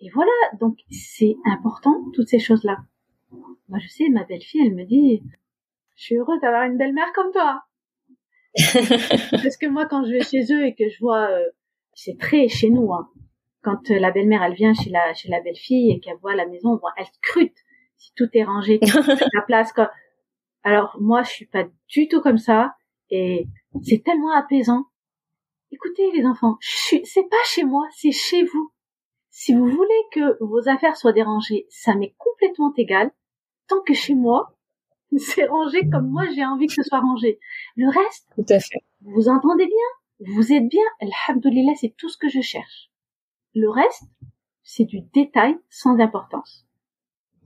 Et voilà. Donc, c'est important, toutes ces choses-là. Moi, je sais, ma belle-fille, elle me dit, je suis heureuse d'avoir une belle-mère comme toi. <laughs> Parce que moi, quand je vais chez eux et que je vois, euh, c'est très chez nous, hein, quand euh, la belle-mère, elle vient chez la, chez la belle-fille et qu'elle voit la maison, elle scrute si tout est rangé, <laughs> la place. Quoi. Alors moi, je suis pas du tout comme ça et c'est tellement apaisant. Écoutez les enfants, c'est pas chez moi, c'est chez vous. Si vous voulez que vos affaires soient dérangées, ça m'est complètement égal tant que chez moi, <laughs> c'est rangé comme moi j'ai envie que ce soit rangé. Le reste, tout à fait. Vous entendez bien Vous êtes bien Alhamdulillah, c'est tout ce que je cherche. Le reste, c'est du détail sans importance.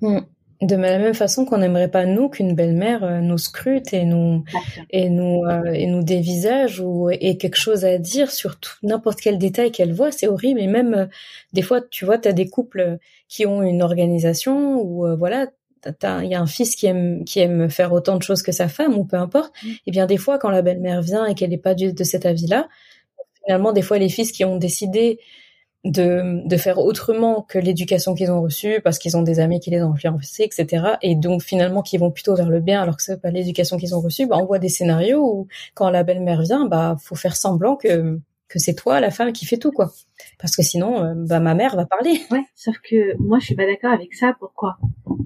Hmm. De la même façon qu'on n'aimerait pas nous qu'une belle-mère euh, nous scrute et nous et nous euh, et nous dévisage ou ait quelque chose à dire sur n'importe quel détail qu'elle voit, c'est horrible. Et même euh, des fois, tu vois, tu as des couples qui ont une organisation ou voilà, il y a un fils qui aime qui aime faire autant de choses que sa femme ou peu importe. Mm. Et bien des fois, quand la belle-mère vient et qu'elle n'est pas de, cet avis-là, finalement des fois les fils qui ont décidé de, de faire autrement que l'éducation qu'ils ont reçue parce qu'ils ont des amis qui les ont influencés, etc. Et donc finalement qui vont plutôt vers le bien alors que c'est pas l'éducation qu'ils ont reçue. Bah, on voit des scénarios où quand la belle-mère vient, bah faut faire semblant que que c'est toi la femme qui fait tout quoi parce que sinon euh, bah ma mère va parler ouais sauf que moi je suis pas d'accord avec ça pourquoi?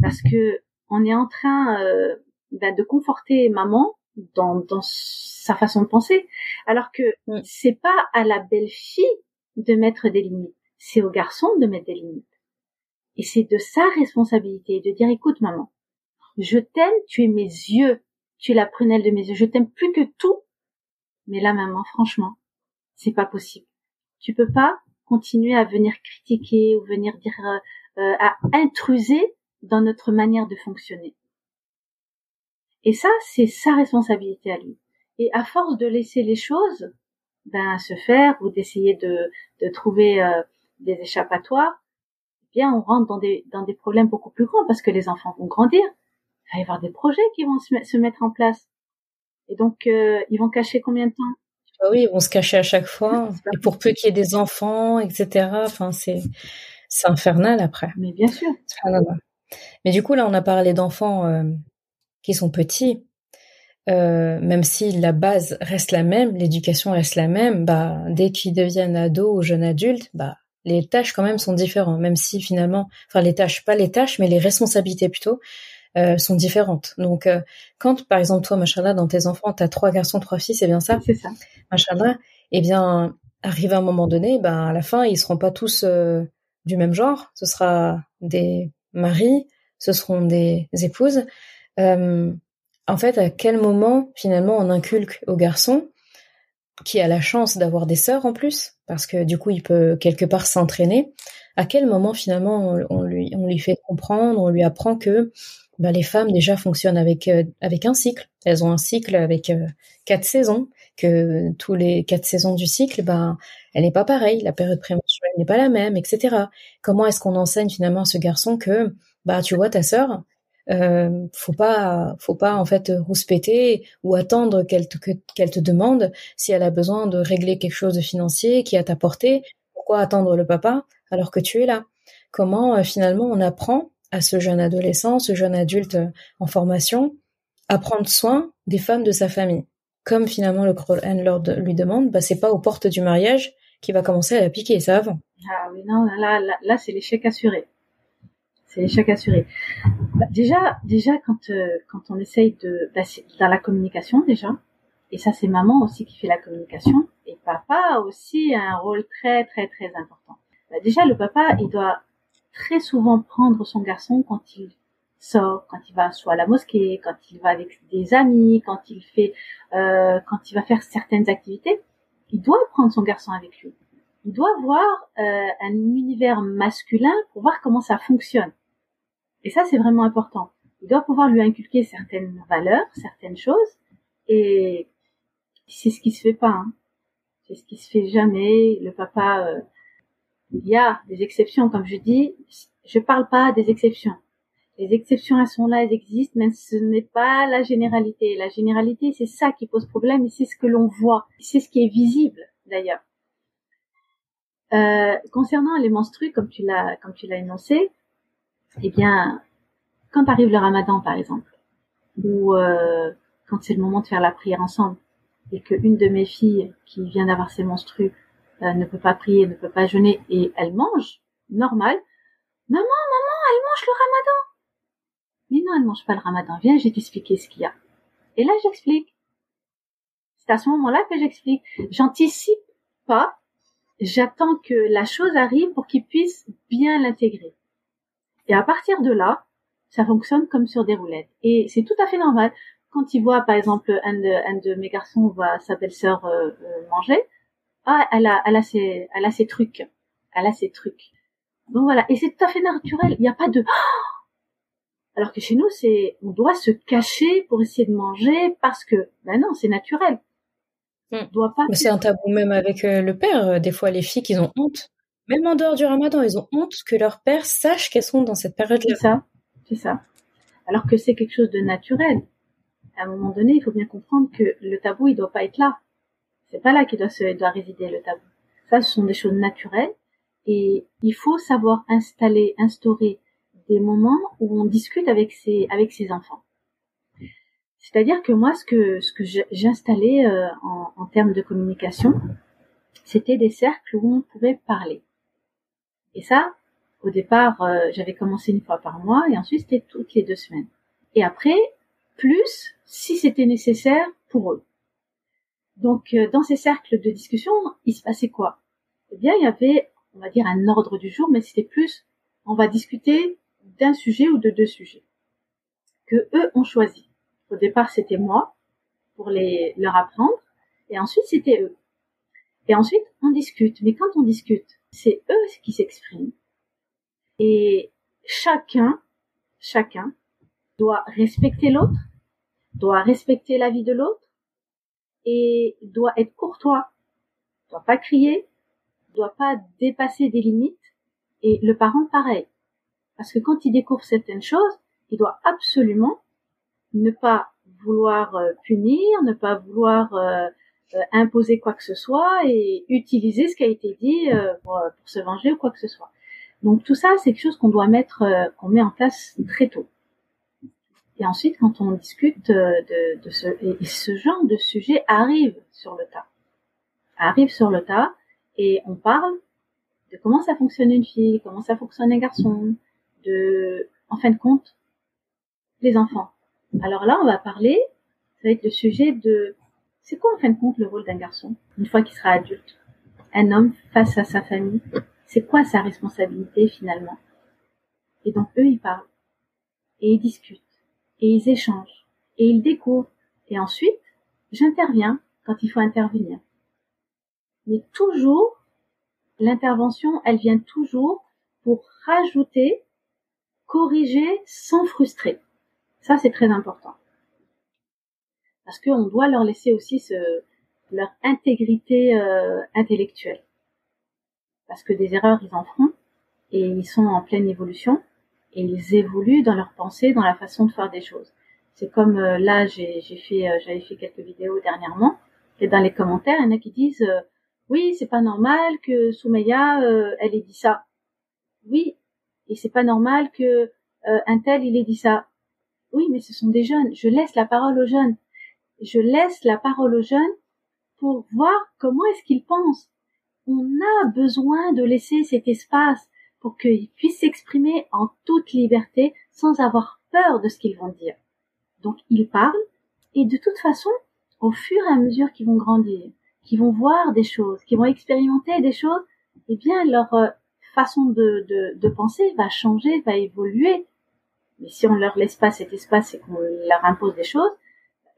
Parce que on est en train euh, bah, de conforter maman dans, dans sa façon de penser alors que mm. c'est pas à la belle fille de mettre des limites c'est au garçon de mettre des limites et c'est de sa responsabilité de dire écoute maman je t'aime tu es mes yeux tu es la prunelle de mes yeux je t'aime plus que tout mais là maman franchement c'est pas possible. Tu peux pas continuer à venir critiquer ou venir dire euh, euh, à intruser dans notre manière de fonctionner. Et ça, c'est sa responsabilité à lui. Et à force de laisser les choses ben se faire ou d'essayer de, de trouver euh, des échappatoires, eh bien on rentre dans des dans des problèmes beaucoup plus grands parce que les enfants vont grandir. Il va y avoir des projets qui vont se, se mettre en place. Et donc ils vont cacher combien de temps? Bah oui, ils vont se cacher à chaque fois. Et pour peu qu'il y ait des enfants, etc. Enfin, c'est c'est infernal après. Mais bien sûr. Mais du coup, là, on a parlé d'enfants euh, qui sont petits. Euh, même si la base reste la même, l'éducation reste la même, bah dès qu'ils deviennent ados ou jeunes adultes, bah les tâches quand même sont différentes. Même si finalement, enfin les tâches, pas les tâches, mais les responsabilités plutôt euh, sont différentes. Donc, euh, quand par exemple toi, machallah, dans tes enfants, t'as trois garçons, trois filles, c'est bien ça? C'est ça. Machallah. Eh bien, arrive un moment donné, ben à la fin, ils seront pas tous euh, du même genre. Ce sera des maris, ce seront des épouses. En fait, à quel moment finalement on inculque au garçon qui a la chance d'avoir des sœurs en plus, parce que du coup il peut quelque part s'entraîner. À quel moment finalement on, lui fait comprendre, on lui apprend que bah, les femmes déjà fonctionnent avec euh, avec un cycle. Elles ont un cycle avec euh, quatre saisons que tous les quatre saisons du cycle, ben, elle n'est pas pareille, la période prémenstruelle n'est pas la même, etc. Comment est-ce qu'on enseigne finalement à ce garçon que, bah, tu vois, ta sœur, euh, faut pas, faut pas en fait rouspéter ou attendre qu'elle te, qu'elle te demande si elle a besoin de régler quelque chose de financier qui est à ta portée. Pourquoi attendre le papa alors que tu es là? Comment euh, finalement on apprend à ce jeune adolescent, ce jeune adulte en formation, à prendre soin des femmes de sa famille? Comme finalement le Coran leur lui demande, bah, c'est pas aux portes du mariage qui va commencer à la piquer, ça avant. Ah oui, non, là, là, là c'est l'échec assuré. C'est l'échec assuré. Bah, déjà, déjà quand euh, quand on essaye de bah, dans la communication déjà, et ça c'est maman aussi qui fait la communication, et papa a aussi un rôle très très très important. Bah, déjà le papa, il doit très souvent prendre son garçon quand il sort, quand il va soit à la mosquée, quand il va avec des amis, quand il fait, euh, quand il va faire certaines activités, il doit prendre son garçon avec lui. Il doit voir euh, un univers masculin pour voir comment ça fonctionne. Et ça, c'est vraiment important. Il doit pouvoir lui inculquer certaines valeurs, certaines choses, et c'est ce qui se fait pas. Hein. C'est ce qui se fait jamais. Le papa, euh, il y a des exceptions, comme je dis. Je parle pas des exceptions les exceptions, elles sont là, elles existent, mais ce n'est pas la généralité. La généralité, c'est ça qui pose problème et c'est ce que l'on voit. C'est ce qui est visible, d'ailleurs. Euh, concernant les menstrues, comme tu l'as, comme tu l'as énoncé, eh bien, quand arrive le ramadan, par exemple, ou euh, quand c'est le moment de faire la prière ensemble, et qu'une de mes filles qui vient d'avoir ses menstrues euh, ne peut pas prier, ne peut pas jeûner, et elle mange, normal, maman, maman, elle mange le ramadan. Mais non, elle mange pas le ramadan. Viens, je vais t'expliquer ce qu'il y a. Et là, j'explique. C'est à ce moment-là que j'explique. J'anticipe pas. J'attends que la chose arrive pour qu'il puisse bien l'intégrer. Et à partir de là, ça fonctionne comme sur des roulettes. Et c'est tout à fait normal. Quand il voit, par exemple, un de, un de mes garçons voit sa belle-sœur euh, euh, manger, ah, elle a, elle a ses, elle a ses trucs. Elle a ses trucs. Donc voilà. Et c'est tout à fait naturel. Il n'y a pas de, <gasps> alors que chez nous, c'est, on doit se cacher pour essayer de manger parce que, ben non, c'est naturel. On doit pas. Mais c'est un tabou même avec euh, le père. Euh, des fois, les filles, qui ont honte. Même en dehors du ramadan, ils ont honte que leur père sache qu'elles sont dans cette période-là. C'est ça. C'est ça. Alors que c'est quelque chose de naturel. À un moment donné, il faut bien comprendre que le tabou, il doit pas être là. C'est pas là qu'il doit se, doit résider le tabou. Ça, ce sont des choses naturelles. Et il faut savoir installer, instaurer des moments où on discute avec ses avec ses enfants. C'est-à-dire que moi, ce que ce que j'installais euh, en, termes de communication, c'était des cercles où on pouvait parler. Et ça, au départ, euh, j'avais commencé une fois par mois, et ensuite c'était toutes les deux semaines. Et après, plus si c'était nécessaire pour eux. Donc, euh, dans ces cercles de discussion, il se passait quoi? Eh bien, il y avait, on va dire, un ordre du jour, mais c'était plus, on va discuter d'un sujet ou de deux sujets que eux ont choisi. Au départ, c'était moi pour les leur apprendre, et ensuite c'était eux. Et ensuite, on discute. Mais quand on discute, c'est eux qui s'expriment. Et chacun, chacun doit respecter l'autre, doit respecter la vie de l'autre, et doit être courtois, doit pas crier, doit pas dépasser des limites, et le parent pareil. Parce que quand il découvre certaines choses, il doit absolument ne pas vouloir euh, punir, ne pas vouloir euh, euh, imposer quoi que ce soit et utiliser ce qui a été dit pour, se venger ou quoi que ce soit. Donc tout ça, c'est quelque chose qu'on doit mettre, qu'on met en place très tôt. Et ensuite, quand on discute de, ce, et ce genre de sujet arrive sur le tas, arrive sur le tas, et on parle de comment ça fonctionne une fille, comment ça fonctionne un garçon, de, en fin de compte, les enfants. Alors là, on va parler, ça va être le sujet de, c'est quoi en fin de compte le rôle d'un garçon une fois qu'il sera adulte? Un homme face à sa famille, c'est quoi sa responsabilité finalement? Et donc eux, ils parlent, et ils discutent, et ils échangent, et ils découvrent, et ensuite, j'interviens quand il faut intervenir. Mais toujours, l'intervention, elle vient toujours pour rajouter corriger sans frustrer. Ça, c'est très important. Parce qu'on doit leur laisser aussi leur intégrité euh, intellectuelle. Parce que des erreurs, ils en feront, et ils sont en pleine évolution, et ils évoluent dans leur pensée, dans la façon de faire des choses. C'est comme euh, là, j'ai fait, euh, j'avais fait quelques vidéos dernièrement, et dans les commentaires, il y en a qui disent oui, c'est pas normal que Soumeya elle ait dit ça. Oui, et c'est pas normal que un tel il ait dit ça. Oui, mais ce sont des jeunes. Je laisse la parole aux jeunes. Je laisse la parole aux jeunes pour voir comment est-ce qu'ils pensent. On a besoin de laisser cet espace pour qu'ils puissent s'exprimer en toute liberté sans avoir peur de ce qu'ils vont dire. Donc ils parlent et de toute façon, au fur et à mesure qu'ils vont grandir, qu'ils vont voir des choses, qu'ils vont expérimenter des choses, eh bien leur euh, façon de, de, de penser va changer, va évoluer. Mais si on leur laisse pas cet espace et qu'on leur impose des choses,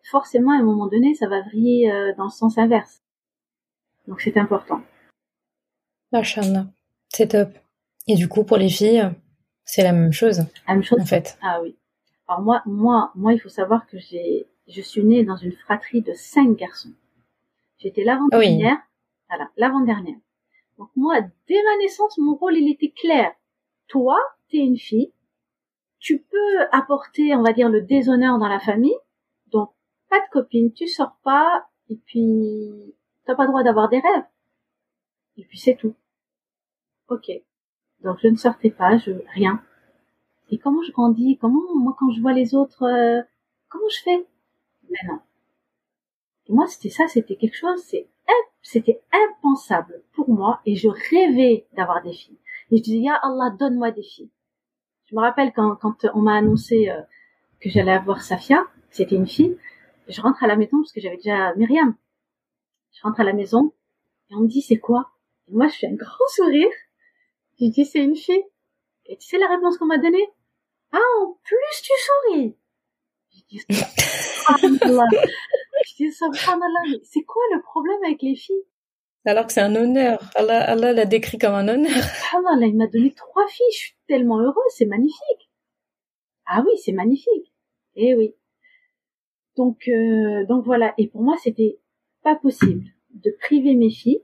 forcément, à un moment donné, ça va vriller euh, dans le sens inverse. Donc c'est important. Machallah, c'est top. Et du coup, pour les filles, c'est la même chose. La même chose. En fait. Ah oui. Alors moi, moi, moi, il faut savoir que j'ai, je suis née dans une fratrie de cinq garçons. J'étais l'avant-dernière. Voilà, l'avant-dernière. Donc moi, dès ma naissance, mon rôle, il était clair. Toi, t'es une fille. Tu peux apporter, on va dire, le déshonneur dans la famille. Donc, pas de copine, tu sors pas, et puis t'as pas le droit d'avoir des rêves. Et puis c'est tout. Ok. Donc je ne sortais pas, je rien. Et comment je grandis? Comment moi quand je vois les autres, euh, comment je fais? Mais non. Et moi c'était ça, c'était quelque chose, c'est c'était impensable pour moi et je rêvais d'avoir des filles. Et je disais ya Allah donne-moi des filles. Je me rappelle quand on m'a annoncé euh, que j'allais avoir Safia, c'était une fille, je rentre à la maison parce que j'avais déjà Myriam. Je rentre à la maison et on me dit c'est quoi? Et Moi je fais un grand sourire. Je dis c'est une fille. Et tu sais la réponse qu'on m'a donnée? Ah en plus tu souris. Je dis <laughs> je dis. C'est quoi le problème avec les filles? Alors que c'est un honneur. Allah, Allah l'a décrit comme un honneur. <laughs> Subhanallah, il m'a donné trois filles. Je suis tellement heureuse. C'est magnifique. Ah oui, c'est magnifique. Eh oui. Donc, euh, donc voilà. Et pour moi, c'était pas possible de priver mes filles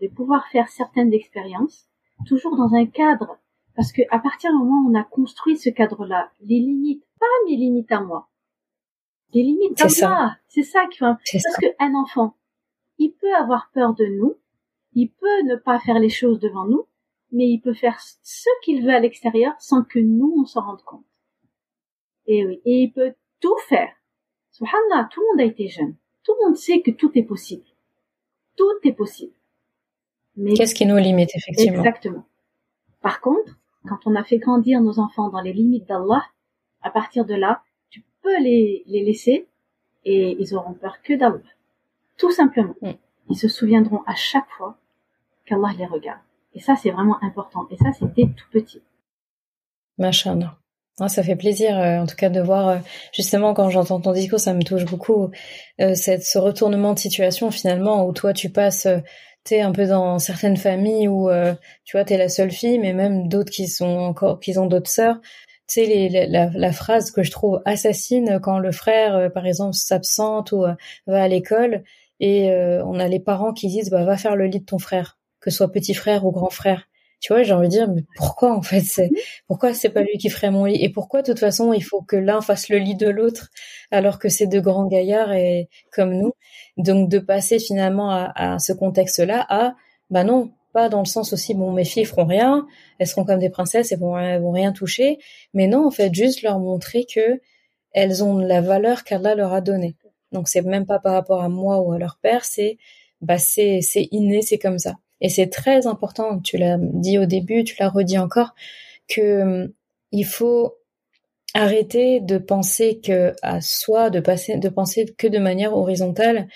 de pouvoir faire certaines expériences, toujours dans un cadre, parce que à partir du moment où on a construit ce cadre-là, les limites, pas mes limites à moi, les limites à moi, c'est ça qui fait. Parce qu'un enfant, il peut avoir peur de nous, il peut ne pas faire les choses devant nous, mais il peut faire ce qu'il veut à l'extérieur sans que nous on s'en rende compte. Et oui, et il peut tout faire Subhanallah, tout le monde a été jeune. Tout le monde sait que tout est possible. Tout est possible. Mais qu'est-ce qui nous limite effectivement? Exactement. Par contre, quand on a fait grandir nos enfants dans les limites d'Allah, à partir de là, tu peux les, les laisser et ils auront peur que d'Allah. Tout simplement. Mm. Ils se souviendront à chaque fois qu'Allah les regarde. Et ça, c'est vraiment important. Et ça, c'est dès tout petit. Machallah. Ah, ça fait plaisir, euh, en tout cas, de voir euh, justement quand j'entends ton discours, ça me touche beaucoup euh, cette, ce retournement de situation finalement où toi tu passes, t'es un peu dans certaines familles où tu vois t'es la seule fille, mais même d'autres qui sont encore, qui ont d'autres sœurs. Tu sais la, la, phrase que je trouve assassine quand le frère, par exemple, s'absente ou va à l'école et on a les parents qui disent bah va faire le lit de ton frère, que ce soit petit frère ou grand frère tu vois, j'ai envie de dire, mais pourquoi en fait c'est pourquoi c'est pas lui qui ferait mon lit? Et pourquoi de toute façon il faut que l'un fasse le lit de l'autre alors que c'est deux grands gaillards et comme nous? Donc de passer finalement à, ce contexte-là à bah non, pas dans le sens aussi bon mes filles feront rien, elles seront comme des princesses et vont vont rien toucher, mais non en fait juste leur montrer que elles ont la valeur qu'Allah leur a donnée. Donc c'est même pas par rapport à moi ou à leur père, c'est bah c'est inné, c'est comme ça. Et c'est très important, tu l'as dit au début, tu l'as redit encore, que hum, il faut arrêter de penser que à soi, de passer, de penser que de manière horizontale,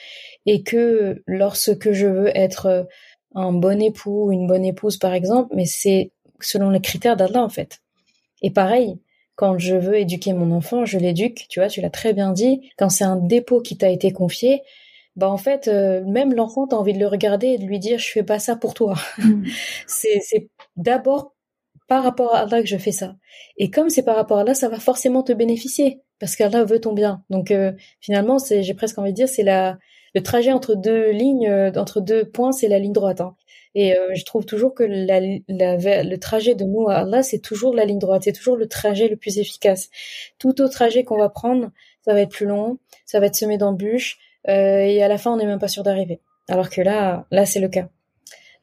et que lorsque je veux être un bon époux, une bonne épouse par exemple, mais c'est selon les critères d'Allah en fait. Et pareil, quand je veux éduquer mon enfant, je l'éduque, tu vois, tu l'as très bien dit, quand c'est un dépôt qui t'a été confié, bah en fait euh, même l'enfant t'as envie de le regarder et de lui dire je fais pas ça pour toi <laughs> mm. c'est c'est d'abord par rapport à Allah que je fais ça et comme c'est par rapport à Allah ça va forcément te bénéficier parce qu'Allah veut ton bien donc euh, finalement c'est j'ai presque envie de dire c'est la le trajet entre deux lignes, entre deux points, c'est la ligne droite. Hein. Et je trouve toujours que le trajet de nous Allah, c'est toujours la ligne droite, c'est toujours le trajet le plus efficace. Tout autre trajet qu'on va prendre, ça va être plus long, ça va être semé d'embûches, euh, et à la fin, on n'est même pas sûr d'arriver. Alors que là, là, c'est le cas.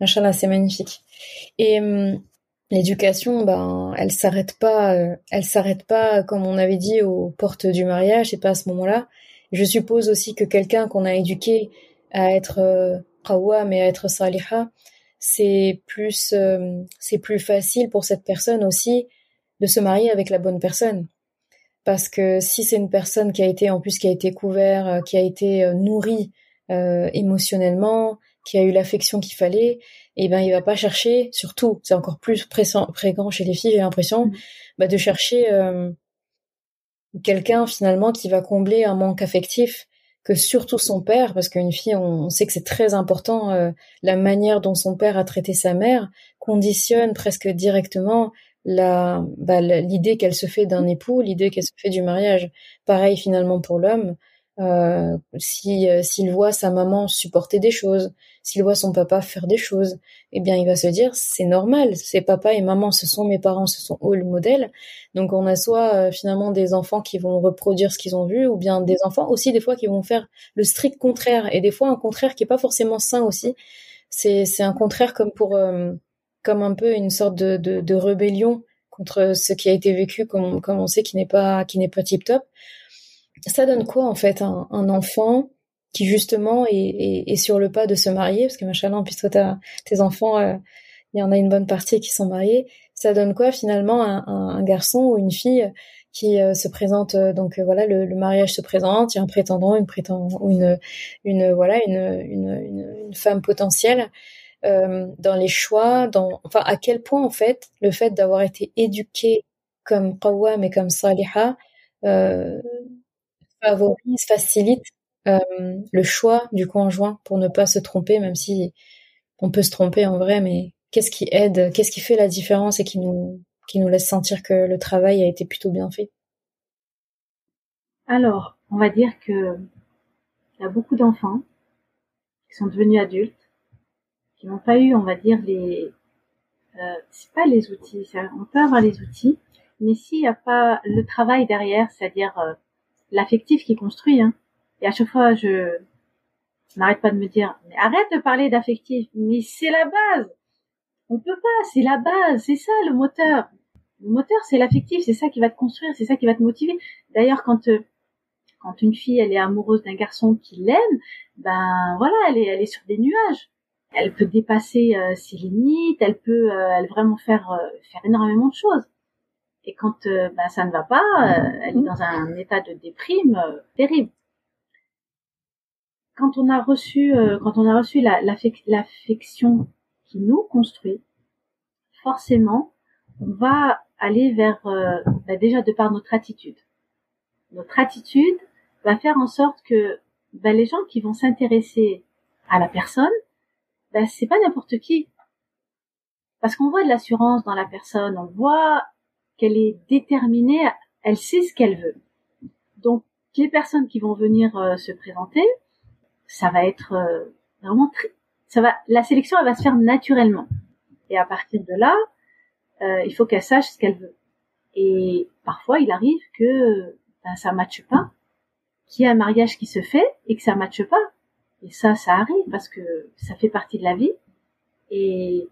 Inch'Allah, c'est magnifique. Et hum, l'éducation, ben, elle s'arrête pas, euh, elle s'arrête pas, comme on avait dit, aux portes du mariage, c'est pas à ce moment-là. Je suppose aussi que quelqu'un qu'on a éduqué à être euh, mais à être saliha, c'est plus, euh, c'est plus facile pour cette personne aussi de se marier avec la bonne personne parce que si c'est une personne qui a été en plus qui a été couvert, euh, qui a été euh, nourrie euh, émotionnellement, qui a eu l'affection qu'il fallait, et eh ben il va pas chercher, surtout c'est encore plus fréquent chez les filles, j'ai l'impression, mmh. bah, de chercher quelqu'un finalement qui va combler un manque affectif que surtout son père, parce qu'une fille, on, sait que c'est très important, la manière dont son père a traité sa mère conditionne presque directement bah, la l'idée qu'elle se fait d'un époux, l'idée qu'elle se fait du mariage. Pareil finalement pour l'homme. Euh, si euh, s'il voit sa maman supporter des choses, s'il voit son papa faire des choses, eh bien il va se dire c'est normal, c'est papa et maman, ce sont mes parents, ce sont eux le modèle. Donc on a soit euh, finalement des enfants qui vont reproduire ce qu'ils ont vu, ou bien des enfants aussi des fois qui vont faire le strict contraire, et des fois un contraire qui est pas forcément sain aussi. C'est c'est un contraire comme pour comme un peu une sorte de, de, de, rébellion contre ce qui a été vécu, comme, comme on sait, qui n'est pas qui n'est pas tip top. Ça donne quoi en fait un, un enfant qui justement est, est, est, sur le pas de se marier, parce que machallah, puisque t'as tes enfants, euh, il y en a une bonne partie qui sont mariés. Ça donne quoi finalement un, un, garçon ou une fille qui euh, se présente euh, donc voilà le, le, mariage se présente il y a un prétendant une prétendant une une voilà une, une, une, femme potentielle euh, dans les choix, dans enfin à quel point en fait le fait d'avoir été éduqué comme qawwam et comme saliha euh, favorise, facilite euh, le choix du conjoint pour ne pas se tromper, même si on peut se tromper en vrai, mais qu'est-ce qui aide, qu'est-ce qui fait la différence et qui nous laisse sentir que le travail a été plutôt bien fait? Alors, on va dire que il y a beaucoup d'enfants qui sont devenus adultes qui n'ont pas eu, on va dire, les, euh, c'est pas les outils, on peut avoir les outils, mais s'il n'y a pas le travail derrière, c'est-à-dire euh, l'affectif qui construit, hein, et à chaque fois je n'arrête pas de me dire, mais arrête de parler d'affectif, mais c'est la base, on peut pas, c'est la base, c'est ça le moteur. Le moteur, c'est l'affectif, c'est ça qui va te construire, c'est ça qui va te motiver. D'ailleurs, quand euh, quand une fille elle est amoureuse d'un garçon qui l'aime, ben voilà, elle est elle est sur des nuages elle peut dépasser euh, ses limites, elle peut euh, elle vraiment faire euh, faire énormément de choses. Et quand bah, ça ne va pas, elle est dans un état de déprime terrible. Quand on a reçu quand on a reçu l'affection qui nous construit, forcément, on va aller vers bah, déjà de par notre attitude. Notre attitude va faire en sorte que bah, les gens qui vont s'intéresser à la personne ben, c'est pas n'importe qui. Parce qu'on voit de l'assurance dans la personne, on voit qu'elle est déterminée, elle sait ce qu'elle veut. Donc les personnes qui vont venir euh, se présenter, ça va être euh, vraiment très, ça va, la sélection elle va se faire naturellement. Et à partir de là, euh, il faut qu'elle sache ce qu'elle veut. Et parfois il arrive que ben, ça matche pas, qu'il y a un mariage qui se fait et que ça matche pas. Et ça, ça arrive parce que ça fait partie de la vie. Et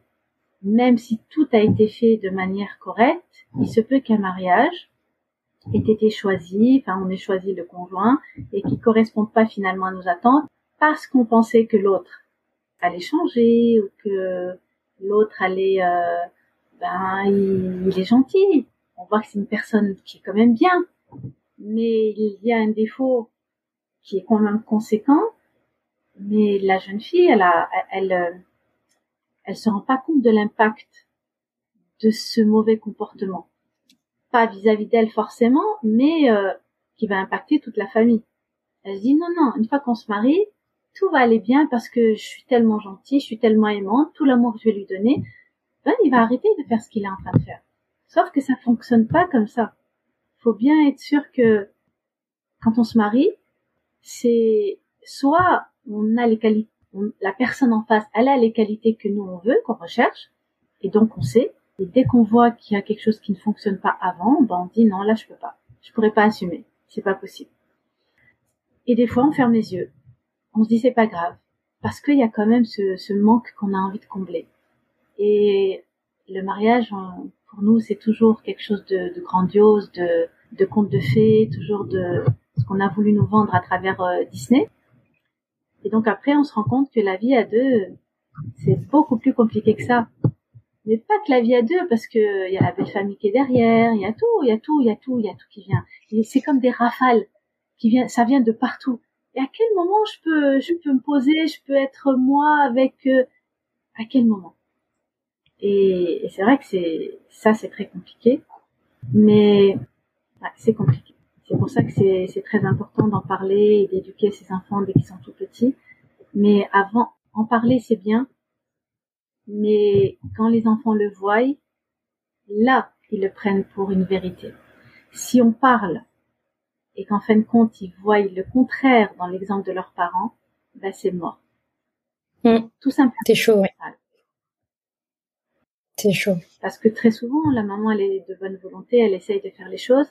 même si tout a été fait de manière correcte, il se peut qu'un mariage ait été choisi, enfin on ait choisi le conjoint et qui corresponde pas finalement à nos attentes parce qu'on pensait que l'autre allait changer ou que l'autre allait, euh, ben il, est gentil. On voit que c'est une personne qui est quand même bien, mais il y a un défaut qui est quand même conséquent mais la jeune fille, elle a, elle, elle, se rend pas compte de l'impact de ce mauvais comportement. Pas vis-à-vis d'elle forcément, mais euh, qui va impacter toute la famille. Elle se dit non, non, une fois qu'on se marie, tout va aller bien parce que je suis tellement gentille, je suis tellement aimante, tout l'amour que je vais lui donner, ben il va arrêter de faire ce qu'il est en train de faire. Sauf que ça fonctionne pas comme ça. Faut bien être sûr que quand on se marie, c'est soit on a les qualités, la personne en face, elle a les qualités que nous on veut, qu'on recherche, et donc on sait. Et dès qu'on voit qu'il y a quelque chose qui ne fonctionne pas avant, ben on dit non, là je peux pas, je pourrais pas assumer, c'est pas possible. Et des fois on ferme les yeux, on se dit c'est pas grave, parce qu'il y a quand même ce, ce manque qu'on a envie de combler. Et le mariage, pour nous, c'est toujours quelque chose de, de grandiose, de, de conte de fées, toujours de ce qu'on a voulu nous vendre à travers euh, Disney. Et donc après, on se rend compte que la vie à deux, c'est beaucoup plus compliqué que ça. Mais pas que la vie à deux, parce que il y a la belle famille qui est derrière, il y a tout, il y a tout, il y a tout, il y a tout qui vient. C'est comme des rafales qui viennent, ça vient de partout. Et à quel moment je peux, je peux me poser, je peux être moi avec, euh, à quel moment? Et, et c'est vrai que c'est ça, c'est très compliqué. Mais c'est compliqué. C'est pour ça que c'est très important d'en parler et d'éduquer ses enfants dès qu'ils sont tout petits. Mais avant, en parler, c'est bien. Mais quand les enfants le voient, là, ils le prennent pour une vérité. Si on parle et qu'en fin de compte, ils voient le contraire dans l'exemple de leurs parents, ben c'est mort. Mm. Tout simplement. C'est chaud, oui. C'est chaud. Parce que très souvent, la maman, elle est de bonne volonté, elle essaye de faire les choses,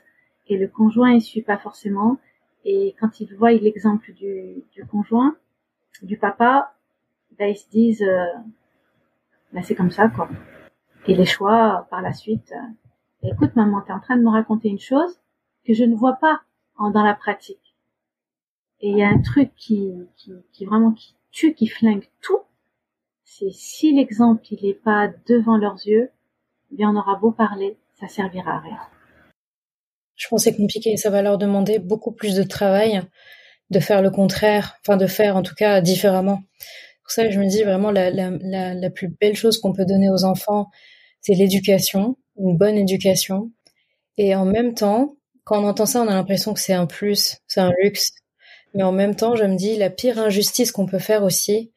et le conjoint il suit pas forcément. Et quand ils voient l'exemple du, conjoint du papa ben ils se disent euh, ben c'est comme ça quoi. Et les choix par la suite euh, écoute maman t'es en train de me raconter une chose que je ne vois pas en, dans la pratique. Et il y a un truc qui, qui, vraiment qui tue qui flingue tout. C'est si l'exemple il est pas devant leurs yeux bien on aura beau parler ça servira à rien je pense que c'est compliqué. Ça va leur demander beaucoup plus de travail de faire le contraire, enfin de faire en tout cas différemment. Pour ça, je me dis vraiment la, la, la, la plus belle chose qu'on peut donner aux enfants, c'est l'éducation, une bonne éducation. Et en même temps, quand on entend ça, on a l'impression que c'est un plus, c'est un luxe. Mais en même temps, je me dis, la pire injustice qu'on peut faire aussi,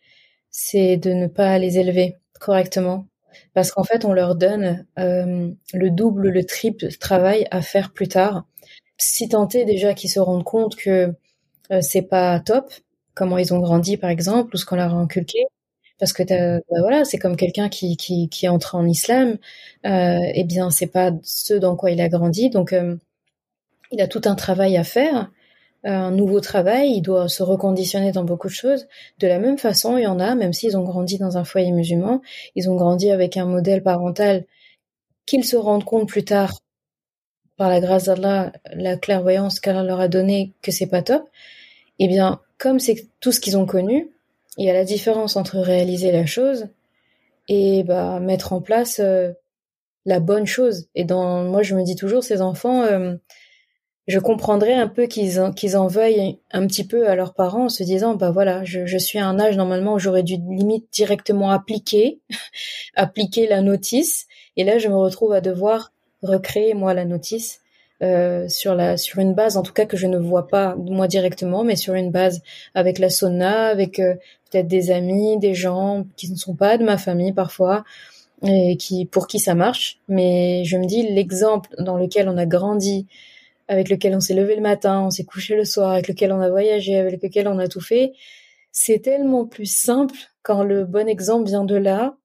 c'est de ne pas les élever correctement parce qu'en fait, on leur donne euh, le double, le triple travail à faire plus tard. Si est déjà qu'ils se rendent compte que euh, c'est pas top, comment ils ont grandi par exemple, ou ce qu'on leur a inculqué, parce que bah voilà, c'est comme quelqu'un qui, qui, qui entre en islam, euh, eh bien c'est pas ce dans quoi il a grandi, donc euh, il a tout un travail à faire un nouveau travail, il doit se reconditionner dans beaucoup de choses. De la même façon, il y en a, même s'ils ont grandi dans un foyer musulman, ils ont grandi avec un modèle parental qu'ils se rendent compte plus tard, par la grâce d'Allah, la clairvoyance qu'Allah leur a donnée, que c'est pas top. Eh bien, comme c'est tout ce qu'ils ont connu, il y a la différence entre réaliser la chose et bah mettre en place euh, la bonne chose. Et dans moi, je me dis toujours, ces enfants, euh, je comprendrais un peu qu'ils en, qu'ils en veuillent un petit peu à leurs parents en se disant bah voilà je, je suis à un âge normalement où j'aurais dû limite directement appliquer <laughs> appliquer la notice. Et là je me retrouve à devoir recréer moi la notice euh, sur la sur une base en tout cas que je ne vois pas moi directement mais sur une base avec la sauna avec euh, peut-être des amis des gens qui ne sont pas de ma famille parfois et qui pour qui ça marche. Mais je me dis l'exemple dans lequel on a grandi avec lequel on s'est levé le matin, on s'est couché le soir, avec lequel on a voyagé, avec lequel on a tout fait, c'est tellement plus simple quand le bon exemple vient de là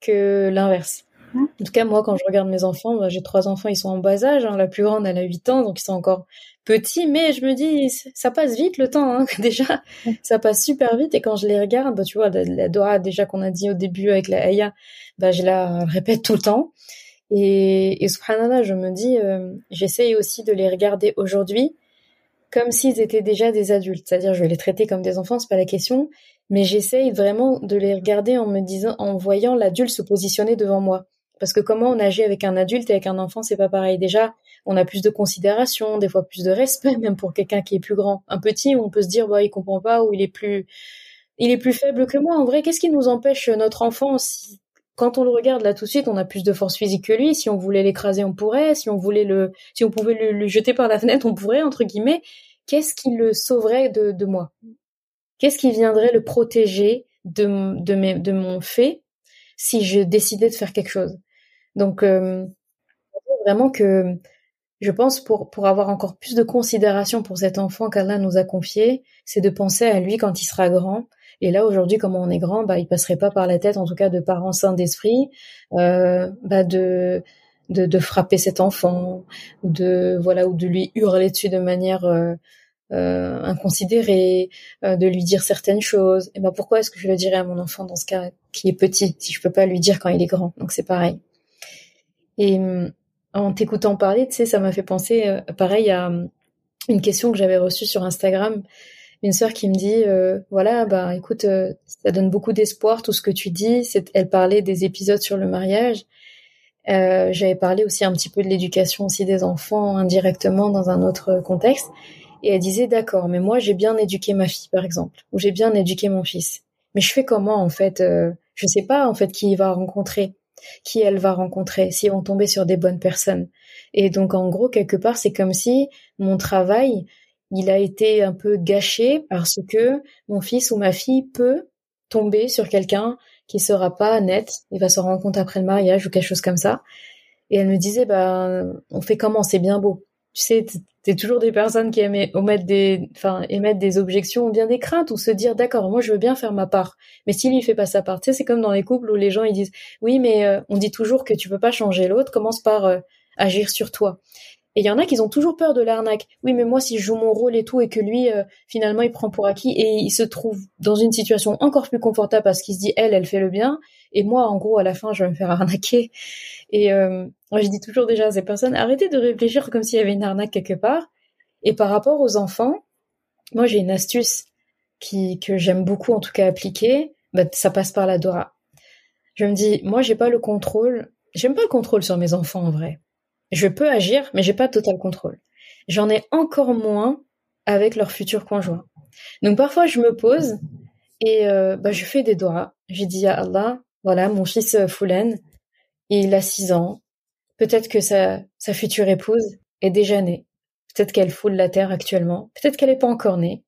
que l'inverse. En tout cas, moi, quand je regarde mes enfants, bah, j'ai trois enfants, ils sont en bas âge. Hein. La plus grande, elle a 8 ans, donc ils sont encore petits. Mais je me dis, ça passe vite le temps. Hein. <laughs> Déjà, ça passe super vite. Et quand je les regarde, bah, tu vois, la, Dora, déjà qu'on a dit au début avec la Aya, bah, je la répète tout le temps. Et, et subhanallah, je me dis, euh, j'essaye aussi de les regarder aujourd'hui comme s'ils étaient déjà des adultes. C'est-à-dire, je vais les traiter comme des enfants, c'est pas la question, mais j'essaye vraiment de les regarder en me disant, en voyant l'adulte se positionner devant moi. Parce que comment on agit avec un adulte et avec un enfant, c'est pas pareil. Déjà, on a plus de considération, des fois plus de respect, <laughs> même pour quelqu'un qui est plus grand. Un petit, on peut se dire, bah, il comprend pas ou il est plus, il est plus faible que moi. En vrai, qu'est-ce qui nous empêche notre enfant si quand on le regarde là tout de suite, on a plus de force physique que lui. Si on voulait l'écraser, on pourrait. Si on voulait le, si on pouvait le, jeter par la fenêtre, on pourrait entre guillemets. Qu'est-ce qui le sauverait de, moi? Qu'est-ce qui viendrait le protéger de mon fait si je décidais de faire quelque chose? Donc euh, vraiment que je pense pour pour avoir encore plus de considération pour cet enfant qu'Allah nous a confié, c'est de penser à lui quand il sera grand. Et là aujourd'hui, comme on est grand, bah il passerait pas par la tête, en tout cas de parents sains d'esprit, euh, bah de, de frapper cet enfant ou de voilà ou de lui hurler dessus de manière euh, euh, inconsidérée, de lui dire certaines choses. Et ben pourquoi est-ce que je le dirais à mon enfant dans ce cas qui est petit si je peux pas lui dire quand il est grand? Donc c'est pareil. Et en t'écoutant parler, tu sais, ça m'a fait penser, pareil, à une question que j'avais reçue sur Instagram. Une sœur qui me dit, voilà, bah écoute, ça donne beaucoup d'espoir tout ce que tu dis. Elle parlait des épisodes sur le mariage. J'avais parlé aussi un petit peu de l'éducation aussi des enfants indirectement dans un autre contexte. Et elle disait, d'accord, mais moi j'ai bien éduqué ma fille, par exemple, ou j'ai bien éduqué mon fils. Mais je fais comment, en fait euh, Je sais pas, en fait, qui il va rencontrer, qui elle va rencontrer, s'ils vont tomber sur des bonnes personnes. Et donc, en gros, quelque part, c'est comme si mon travail, il a été un peu gâché parce que mon fils ou ma fille peut tomber sur quelqu'un qui sera pas net, il va se rendre compte après le mariage ou quelque chose comme ça. Et elle me disait, bah, on fait comment? C'est bien beau tu sais, t'es toujours des personnes qui aiment émettre des, enfin, émettre des objections ou bien des craintes ou se dire, d'accord, moi je veux bien faire ma part, mais s'il lui fait pas sa part, tu sais, c'est comme dans les couples où les gens ils disent, oui, mais euh, on dit toujours que tu peux pas changer l'autre, commence par euh, agir sur toi. Et il y en a qui ont toujours peur de l'arnaque. Oui, mais moi, si je joue mon rôle et tout, et que lui, euh, finalement, il prend pour acquis et il se trouve dans une situation encore plus confortable parce qu'il se dit, elle, elle fait le bien, et moi, en gros, à la fin, je vais me faire arnaquer. Et euh, moi, je dis toujours déjà à ces personnes, arrêtez de réfléchir comme s'il y avait une arnaque quelque part. Et par rapport aux enfants, moi, j'ai une astuce qui que j'aime beaucoup, en tout cas appliquer. Bah, ça passe par la Dora. Je me dis, moi, j'ai pas le contrôle. J'aime pas le contrôle sur mes enfants en vrai. Je peux agir, mais j'ai pas total contrôle. J'en ai encore moins avec leur futur conjoint. Donc parfois, je me pose et euh, bah, je fais des doigts. Je dis à Allah, voilà, mon fils euh, Foulen, il a six ans. Peut-être que sa, sa future épouse est déjà née. Peut-être qu'elle foule la terre actuellement. Peut-être qu'elle n'est pas encore née.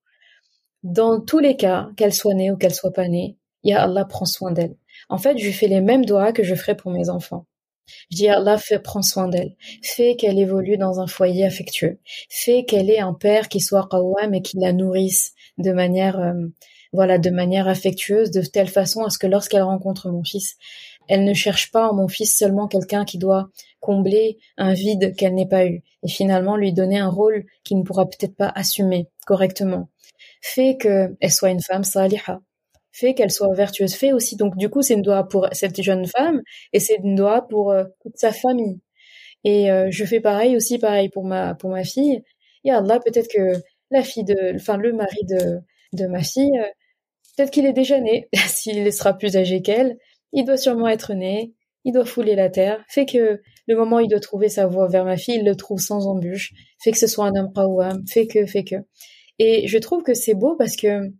Dans tous les cas, qu'elle soit née ou qu'elle soit pas née, Ya Allah prend soin d'elle. En fait, je fais les mêmes doigts que je ferais pour mes enfants. Je dis Allah fait, prends soin d'elle. Fais qu'elle évolue dans un foyer affectueux. Fais qu'elle ait un père qui soit qawwam et qui la nourrisse de manière, euh, voilà, de manière affectueuse, de telle façon à ce que lorsqu'elle rencontre mon fils, elle ne cherche pas en mon fils seulement quelqu'un qui doit combler un vide qu'elle n'ait pas eu et finalement lui donner un rôle qu'il ne pourra peut-être pas assumer correctement. Fais qu'elle soit une femme saliha. Fais qu'elle soit vertueuse. Fais aussi, donc du coup, c'est une doigt pour cette jeune femme et c'est une doigt pour euh, toute sa famille. Et euh, je fais pareil aussi, pareil pour ma pour ma fille. Et Allah, peut-être que la fille de, enfin le mari de de ma fille, euh, peut-être qu'il est déjà né, <laughs> s'il sera plus âgé qu'elle, il doit sûrement être né, il doit fouler la terre, fait que le moment où il doit trouver sa voie vers ma fille, il le trouve sans embûche, fait que ce soit un homme qawwam, fait que, fait que. Et je trouve que c'est beau parce que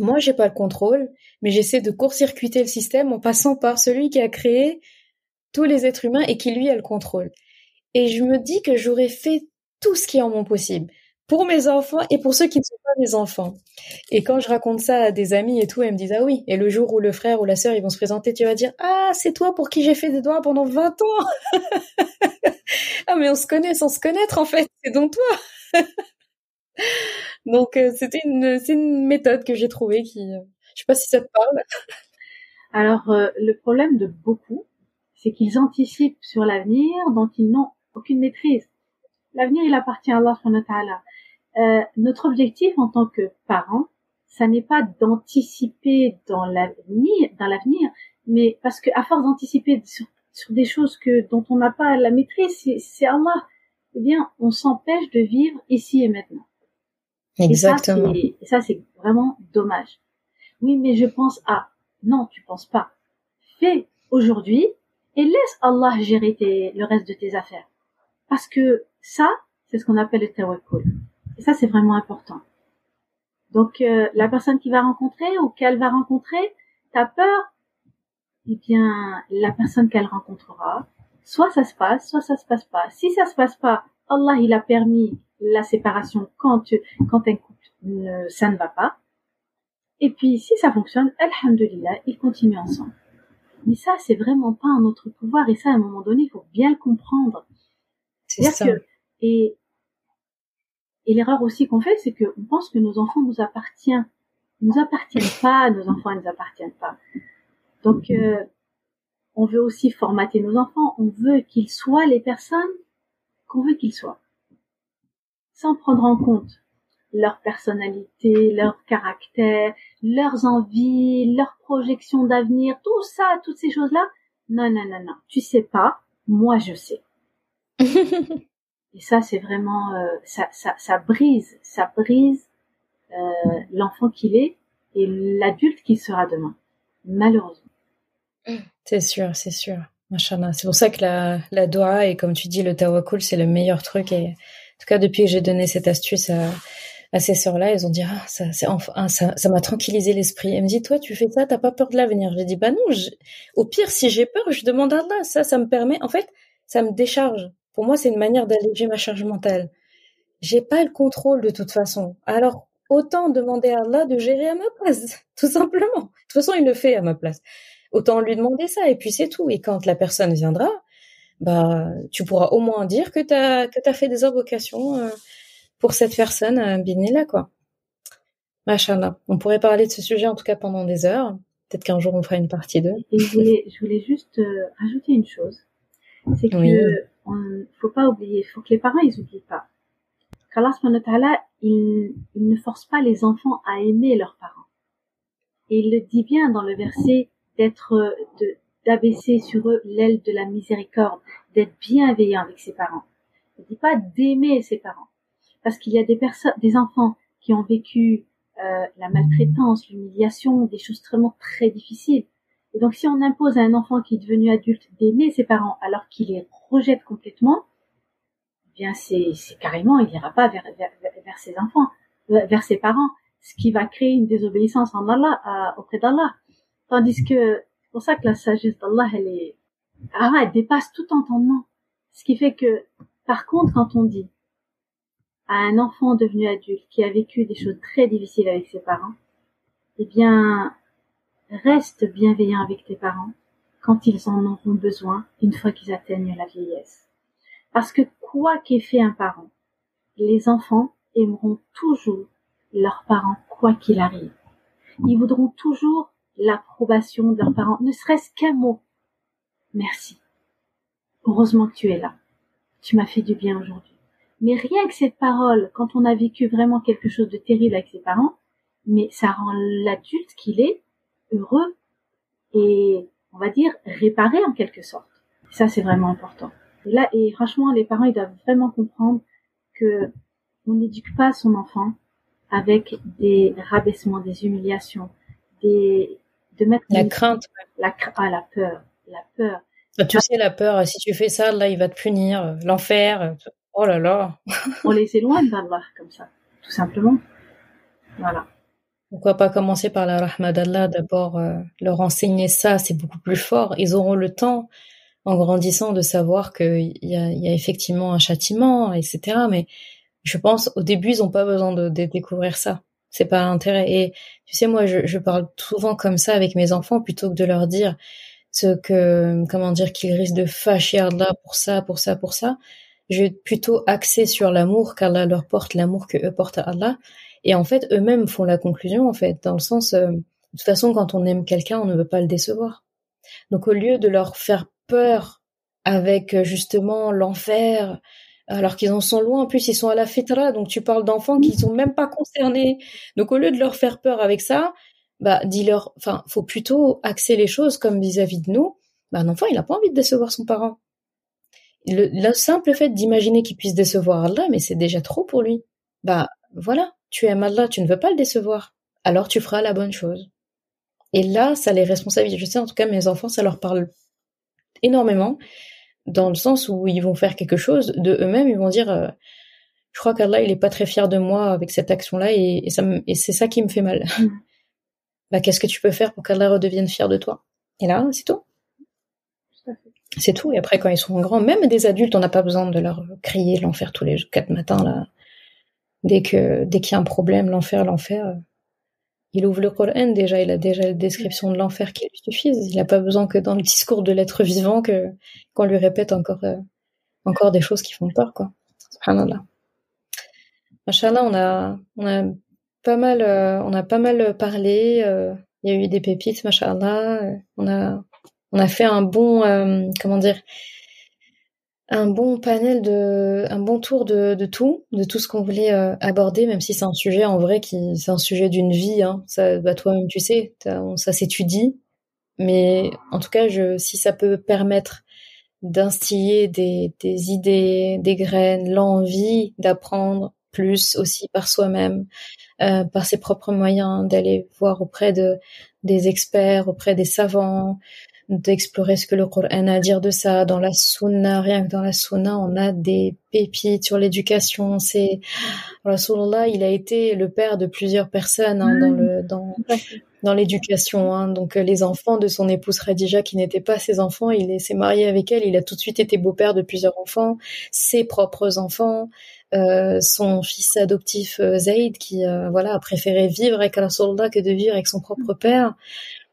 moi, j'ai pas le contrôle, mais j'essaie de court-circuiter le système en passant par celui qui a créé tous les êtres humains et qui lui a le contrôle. Et je me dis que j'aurais fait tout ce qui est en mon possible pour mes enfants et pour ceux qui ne sont pas mes enfants. Et quand je raconte ça à des amis et tout, elles me disent ah oui. Et le jour où le frère ou la sœur ils vont se présenter, tu vas dire ah c'est toi pour qui j'ai fait des doigts pendant 20 ans. <laughs> ah mais on se connaît sans se connaître en fait, c'est donc toi. <laughs> donc euh, c'était une c'est une méthode que j'ai trouvée qui euh, je sais pas si ça te parle. <laughs> Alors euh, le problème de beaucoup, c'est qu'ils anticipent sur l'avenir dont ils n'ont aucune maîtrise. L'avenir, il appartient à Allah euh, notre objectif en tant que parents, ça n'est pas d'anticiper dans l'avenir, dans l'avenir, mais parce que à force d'anticiper sur, des choses que dont on n'a pas la maîtrise, c'est Allah. Eh bien, on s'empêche de vivre ici et maintenant. Exactement. Et ça, c'est vraiment dommage. Oui, mais je pense à. Non, tu penses pas. Fais aujourd'hui et laisse Allah gérer le reste de tes affaires. Parce que ça, c'est ce qu'on appelle le tawakkul. Et ça, c'est vraiment important. Donc, euh, la personne qui va rencontrer ou qu'elle va rencontrer, t'as peur? Eh bien, la personne qu'elle rencontrera, soit ça se passe, soit ça se passe pas. Si ça se passe pas, Allah, il a permis la séparation quand, quand un couple, ne, ça ne va pas. Et puis, si ça fonctionne, alhamdulillah, ils continuent ensemble. Mais ça, c'est vraiment pas un notre pouvoir. Et ça, à un moment donné, il faut bien le comprendre. C'est ça. Que Et, et l'erreur aussi qu'on fait, c'est qu'on pense que nos enfants nous appartiennent. Ils nous appartiennent pas, nos enfants ne nous appartiennent pas. Donc, euh, on veut aussi formater nos enfants. On veut qu'ils soient les personnes qu'on veut qu'ils soient. Sans prendre en compte leur personnalité, leur caractère, leurs envies, leurs projections d'avenir, tout ça, toutes ces choses-là. Non, non, non, non. Tu sais pas. Moi, je sais. <laughs> Et ça, c'est vraiment, euh, ça, ça, ça brise, ça brise euh, l'enfant qu'il est et l'adulte qu'il sera demain, malheureusement. C'est sûr, c'est sûr. C'est pour ça que la, la doha et comme tu dis, le tawakul, c'est le meilleur truc. Et tout cas, depuis que j'ai donné cette astuce à, à ces sœurs-là, elles ont dit, ah, ça, c'est enfin, ça, ça m'a tranquillisé l'esprit. Elle me dit, toi, tu fais ça, t'as pas peur de l'avenir. J'ai dit, bah non, au pire, si j'ai peur, je demande à Allah. Ça, ça me permet, en fait, ça me décharge. Pour moi, c'est une manière d'alléger ma charge mentale. J'ai pas le contrôle de toute façon. Alors, autant demander à Allah de gérer à ma place, <laughs> tout simplement. De toute façon, il le fait à ma place. Autant lui demander ça, et puis c'est tout. Et quand la personne viendra, bah, tu pourras au moins dire que t'as que t'as fait des invocations euh, pour cette personne, euh, là, quoi. Machallah. On pourrait parler de ce sujet en tout cas pendant des heures. Peut-être qu'un jour on fera une partie 2. Et je voulais, je voulais juste euh, ajouter une chose. C'est que on, faut pas oublier, faut que les parents ils oublient pas. Qu'Allah il, il ne force pas les enfants à aimer leurs parents. Et il le dit bien dans le verset d'être, de, d'abaisser sur eux l'aile de la miséricorde, d'être bienveillant avec ses parents. Ne dit pas d'aimer ses parents. Parce qu'il y a des personnes, des enfants qui ont vécu euh, la maltraitance, l'humiliation, des choses vraiment très difficiles. Et donc, si on impose à un enfant qui est devenu adulte d'aimer ses parents alors qu'il les rejette complètement, eh bien, c'est, carrément, il n'ira pas vers, vers, ses enfants, euh, vers ses parents, ce qui va créer une désobéissance en Allah, auprès d'Allah. Tandis que, c'est pour ça que la sagesse d'Allah, elle est, ah, elle dépasse tout entendement. Ce qui fait que, par contre, quand on dit à un enfant devenu adulte qui a vécu des choses très difficiles avec ses parents, eh bien, Reste bienveillant avec tes parents quand ils en auront besoin une fois qu'ils atteignent la vieillesse. Parce que quoi qu'ait fait un parent, les enfants aimeront toujours leurs parents quoi qu'il arrive. Ils voudront toujours l'approbation de leurs parents, ne serait-ce qu'un mot. Merci. Heureusement que tu es là. Tu m'as fait du bien aujourd'hui. Mais rien que cette parole, quand on a vécu vraiment quelque chose de terrible avec ses parents, mais ça rend l'adulte qu'il est heureux et on va dire réparé en quelque sorte. ça c'est vraiment important. Et là et franchement les parents ils doivent vraiment comprendre que on n'éduque pas son enfant avec des rabaissements, des humiliations, des de mettre la crainte, la ah, la peur, la peur. Bah, tu sais la peur, si tu fais ça là il va te punir, l'enfer. Oh là là. <laughs> on les éloigne d'Allah comme ça, tout simplement. Voilà. Pourquoi pas commencer par la rahma d'Allah d'abord, euh, leur enseigner ça, c'est beaucoup plus fort. Ils auront le temps, en grandissant, de savoir qu'il y a, y a effectivement un châtiment, etc. Mais je pense, au début, ils ont pas besoin de, découvrir ça. C'est pas l'intérêt. Et tu sais, moi, je, je, parle souvent comme ça avec mes enfants plutôt que de leur dire ce que, comment dire, qu'ils risquent de fâcher Allah pour ça, pour ça, pour ça. Je vais plutôt axer sur l'amour qu'Allah leur porte, l'amour que eux portent à Allah et en fait, eux-mêmes font la conclusion, en fait, dans le sens, euh, de toute façon, quand on aime quelqu'un, on ne veut pas le décevoir. Donc, au lieu de leur faire peur avec euh, justement l'enfer, alors qu'ils en sont loin, en plus ils sont à la fitra, donc tu parles d'enfants qui sont même pas concernés. Donc, au lieu de leur faire peur avec ça, bah, dis-leur, enfin, faut plutôt axer les choses comme vis-à-vis de nous. Bah, un enfant, il a pas envie de décevoir son parent. Le, le simple fait d'imaginer qu'il puisse décevoir Allah, mais c'est déjà trop pour lui. Bah, voilà tu aimes Allah, tu ne veux pas le décevoir, alors tu feras la bonne chose. Et là, ça les responsabilise. Je sais, en tout cas, mes enfants, ça leur parle énormément, dans le sens où ils vont faire quelque chose de eux-mêmes, ils vont dire, euh, je crois qu'Allah, il est pas très fier de moi avec cette action-là, et, ça et c'est ça qui me fait mal. Mm. <laughs> bah, qu'est-ce que tu peux faire pour qu'Allah redevienne fier de toi? Et là, c'est tout. C'est tout. Et après, quand ils seront grands, même des adultes, on n'a pas besoin de leur crier l'enfer tous les quatre matins là. Dès que dès qu'il y a un problème, l'enfer, l'enfer, euh, il ouvre le Coran déjà, il a déjà la description de l'enfer qui lui suffit. Il n'a pas besoin que dans le discours de l'être vivant que qu'on lui répète encore euh, encore des choses qui font peur quoi. Subhanallah. Machallah, on a, on a pas mal, euh, on a pas mal parlé. Euh, il y a eu des pépites, machallah. On a, on a fait un bon, euh, comment dire, un bon panel de, un bon tour de, de tout, de tout ce qu'on voulait aborder, même si c'est un sujet en vrai qui, c'est un sujet d'une vie. Hein. Ça, bah toi-même tu sais, ça s'étudie. Mais en tout cas, je, si ça peut permettre d'instiller des, des idées, des graines, l'envie d'apprendre plus aussi par soi-même, euh, par ses propres moyens, d'aller voir auprès de des experts, auprès des savants, d'explorer ce que le Coran a à dire de ça. Dans la Sunna, rien que dans la Sunna, on a des pépites sur l'éducation. C'est Rasulullah, il a été le père de plusieurs personnes hein, dans le dans dans l'éducation. Hein. Donc euh, les enfants de son épouse Khadija qui n'étaient pas ses enfants, il s'est marié avec elle. Il a tout de suite été beau-père de plusieurs enfants, ses propres enfants. Euh, son fils adoptif euh, Zayd qui euh, voilà a préféré vivre avec Rasulullah que de vivre avec son propre père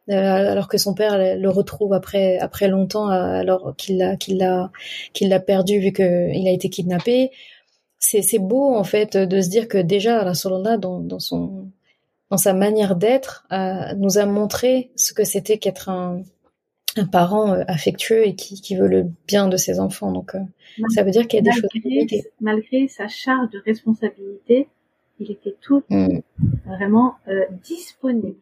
alors que son père le retrouve après après longtemps alors qu'il l'a qu'il l'a qu'il l'a perdu vu que il a été kidnappé c'est c'est beau en fait de se dire que déjà Rasulullah dans dans son dans sa manière d'être nous a montré ce que c'était qu'être un un parent euh, affectueux et qui, qui, veut le bien de ses enfants. Donc, euh, ça veut dire qu'il y a des choses. Malgré sa charge de responsabilité, il était tout mm. vraiment euh, disponible.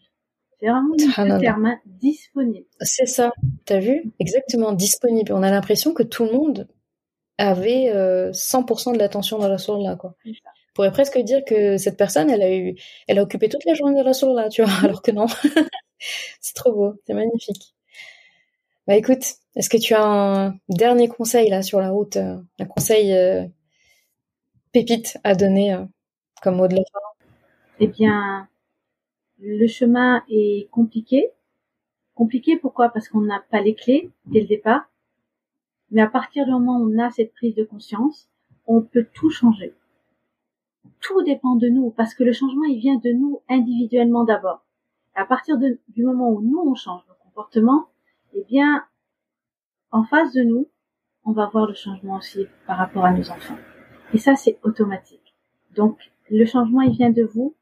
C'est vraiment le terme, disponible. C'est ça. T'as vu? Exactement, disponible. On a l'impression que tout le monde avait 100% de l'attention dans la source là, quoi. On pourrait presque dire que cette personne, elle a eu, elle a occupé toute la journée de la source là, tu vois, <laughs> alors que non. <laughs> c'est trop beau, c'est magnifique. Bah écoute, est-ce que tu as un dernier conseil là sur la route, euh, un conseil euh, pépite à donner euh, comme mot de la fin? Eh bien, le chemin est compliqué. Compliqué pourquoi? Parce qu'on n'a pas les clés dès le départ. Mais à partir du moment où on a cette prise de conscience, on peut tout changer. Tout dépend de nous parce que le changement il vient de nous individuellement d'abord. À partir du moment où nous on change nos comportements, eh bien, en face de nous, on va voir le changement aussi par rapport à nos enfants. Et ça, c'est automatique. Donc, le changement, il vient de vous.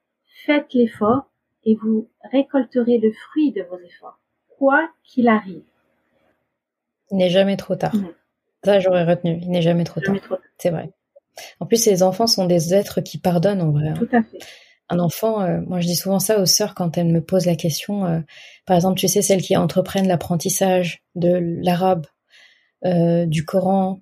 Faites l'effort et vous récolterez le fruit de vos efforts, quoi qu'il arrive. Il n'est jamais trop tard. Ça, j'aurais retenu. Il n'est jamais trop tard. C'est vrai. En plus, les enfants sont des êtres qui pardonnent en vrai. Hein. Tout à fait un enfant, euh, moi je dis souvent ça aux sœurs quand elles me posent la question, euh, par exemple, tu sais, celles qui entreprennent l'apprentissage de l'arabe, euh, du Coran,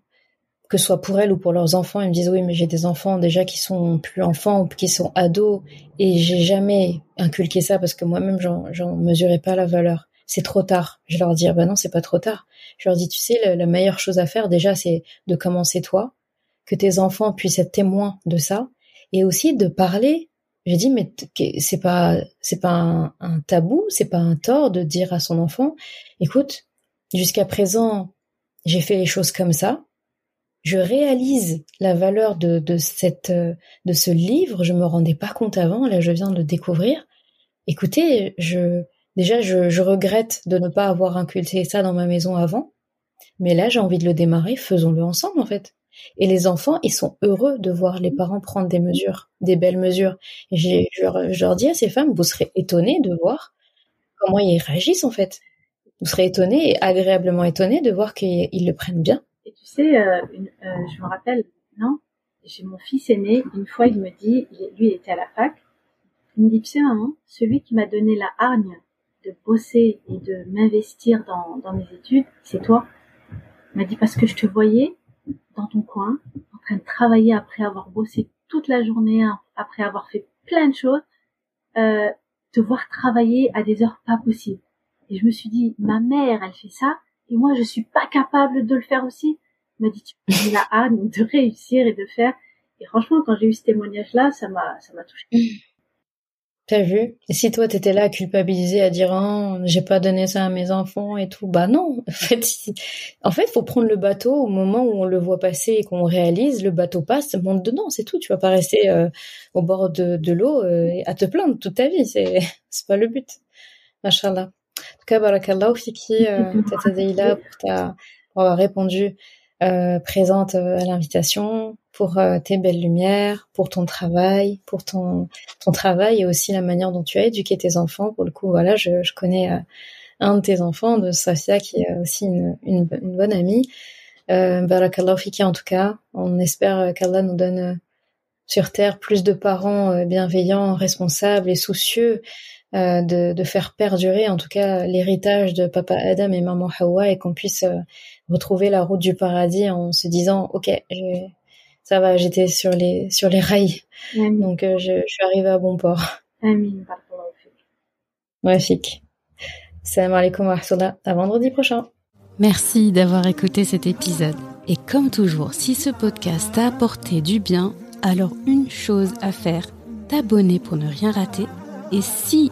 que ce soit pour elles ou pour leurs enfants, elles me disent oui, mais j'ai des enfants déjà qui sont plus enfants qui sont ados et j'ai jamais inculqué ça parce que moi-même j'en mesurais pas la valeur. C'est trop tard. Je leur dis ah ben non, c'est pas trop tard. Je leur dis tu sais, la, la meilleure chose à faire déjà c'est de commencer toi, que tes enfants puissent être témoins de ça et aussi de parler j'ai dit mais c'est pas c'est pas un, tabou, c'est pas un tort de dire à son enfant, écoute, jusqu'à présent j'ai fait les choses comme ça, je réalise la valeur de, de cette de ce livre, je me rendais pas compte avant, là je viens de le découvrir. Écoutez, je déjà je, je regrette de ne pas avoir inculqué ça dans ma maison avant, mais là j'ai envie de le démarrer, faisons-le ensemble en fait. Et les enfants, ils sont heureux de voir les parents prendre des mesures, des belles mesures. Et je, leur dis à ces femmes, vous serez étonnés de voir comment ils réagissent en fait. Vous serez étonnés et agréablement étonnés de voir qu'ils le prennent bien. Et tu sais, euh, euh, je me rappelle, non, j'ai mon fils aîné, une fois il me dit, lui il était à la fac, il me dit, tu sais maman, celui qui m'a donné la hargne de bosser et de m'investir dans, dans mes études, c'est toi. Il m'a dit parce que je te voyais dans ton coin, en train de travailler après avoir bossé toute la journée, hein, après avoir fait plein de choses, euh, te voir travailler à des heures pas possibles. Et je me suis dit, ma mère, elle fait ça, et moi, je suis pas capable de le faire aussi. Elle m'a dit, tu as la hâte de <laughs> réussir et de faire. Et franchement, quand j'ai eu ce témoignage-là, ça m'a, ça m'a touché. <clears throat> T'as vu? Et si toi t'étais là à culpabiliser, à dire oh, j'ai pas donné ça à mes enfants et tout, bah non. <laughs> En fait, en fait, faut prendre le bateau au moment où on le voit passer et qu'on réalise, le bateau passe, monte dedans, c'est tout. Tu vas pas rester euh, au bord de, de l'eau euh, à te plaindre toute ta vie, c'est <laughs> c'est pas le but. Machallah. En tout cas, barakallahu fiki, euh, <laughs> Tata Deila, pour, ta, pour avoir répondu présente à l'invitation, pour tes belles lumières, pour ton travail, pour ton ton travail et aussi la manière dont tu as éduqué tes enfants. Pour le coup, voilà, je, je connais un de tes enfants, de Safia, qui est aussi une, une, une bonne amie. Euh, Barakallahu fiki en tout cas. On espère qu'Allah nous donne sur terre plus de parents euh, bienveillants, responsables et soucieux euh, de, de, faire perdurer en tout cas l'héritage de papa Adam et maman Hawa et qu'on puisse euh, retrouver la route du paradis en se disant ok ça va j'étais sur les sur les rails donc je, je, suis arrivée à bon port. Amin. <laughs> Fik. Salam alaikum wa rahmatullah. À vendredi prochain. Merci d'avoir écouté cet épisode. Et comme toujours, si ce podcast t'a apporté du bien, alors une chose à faire, t'abonner pour ne rien rater. Et si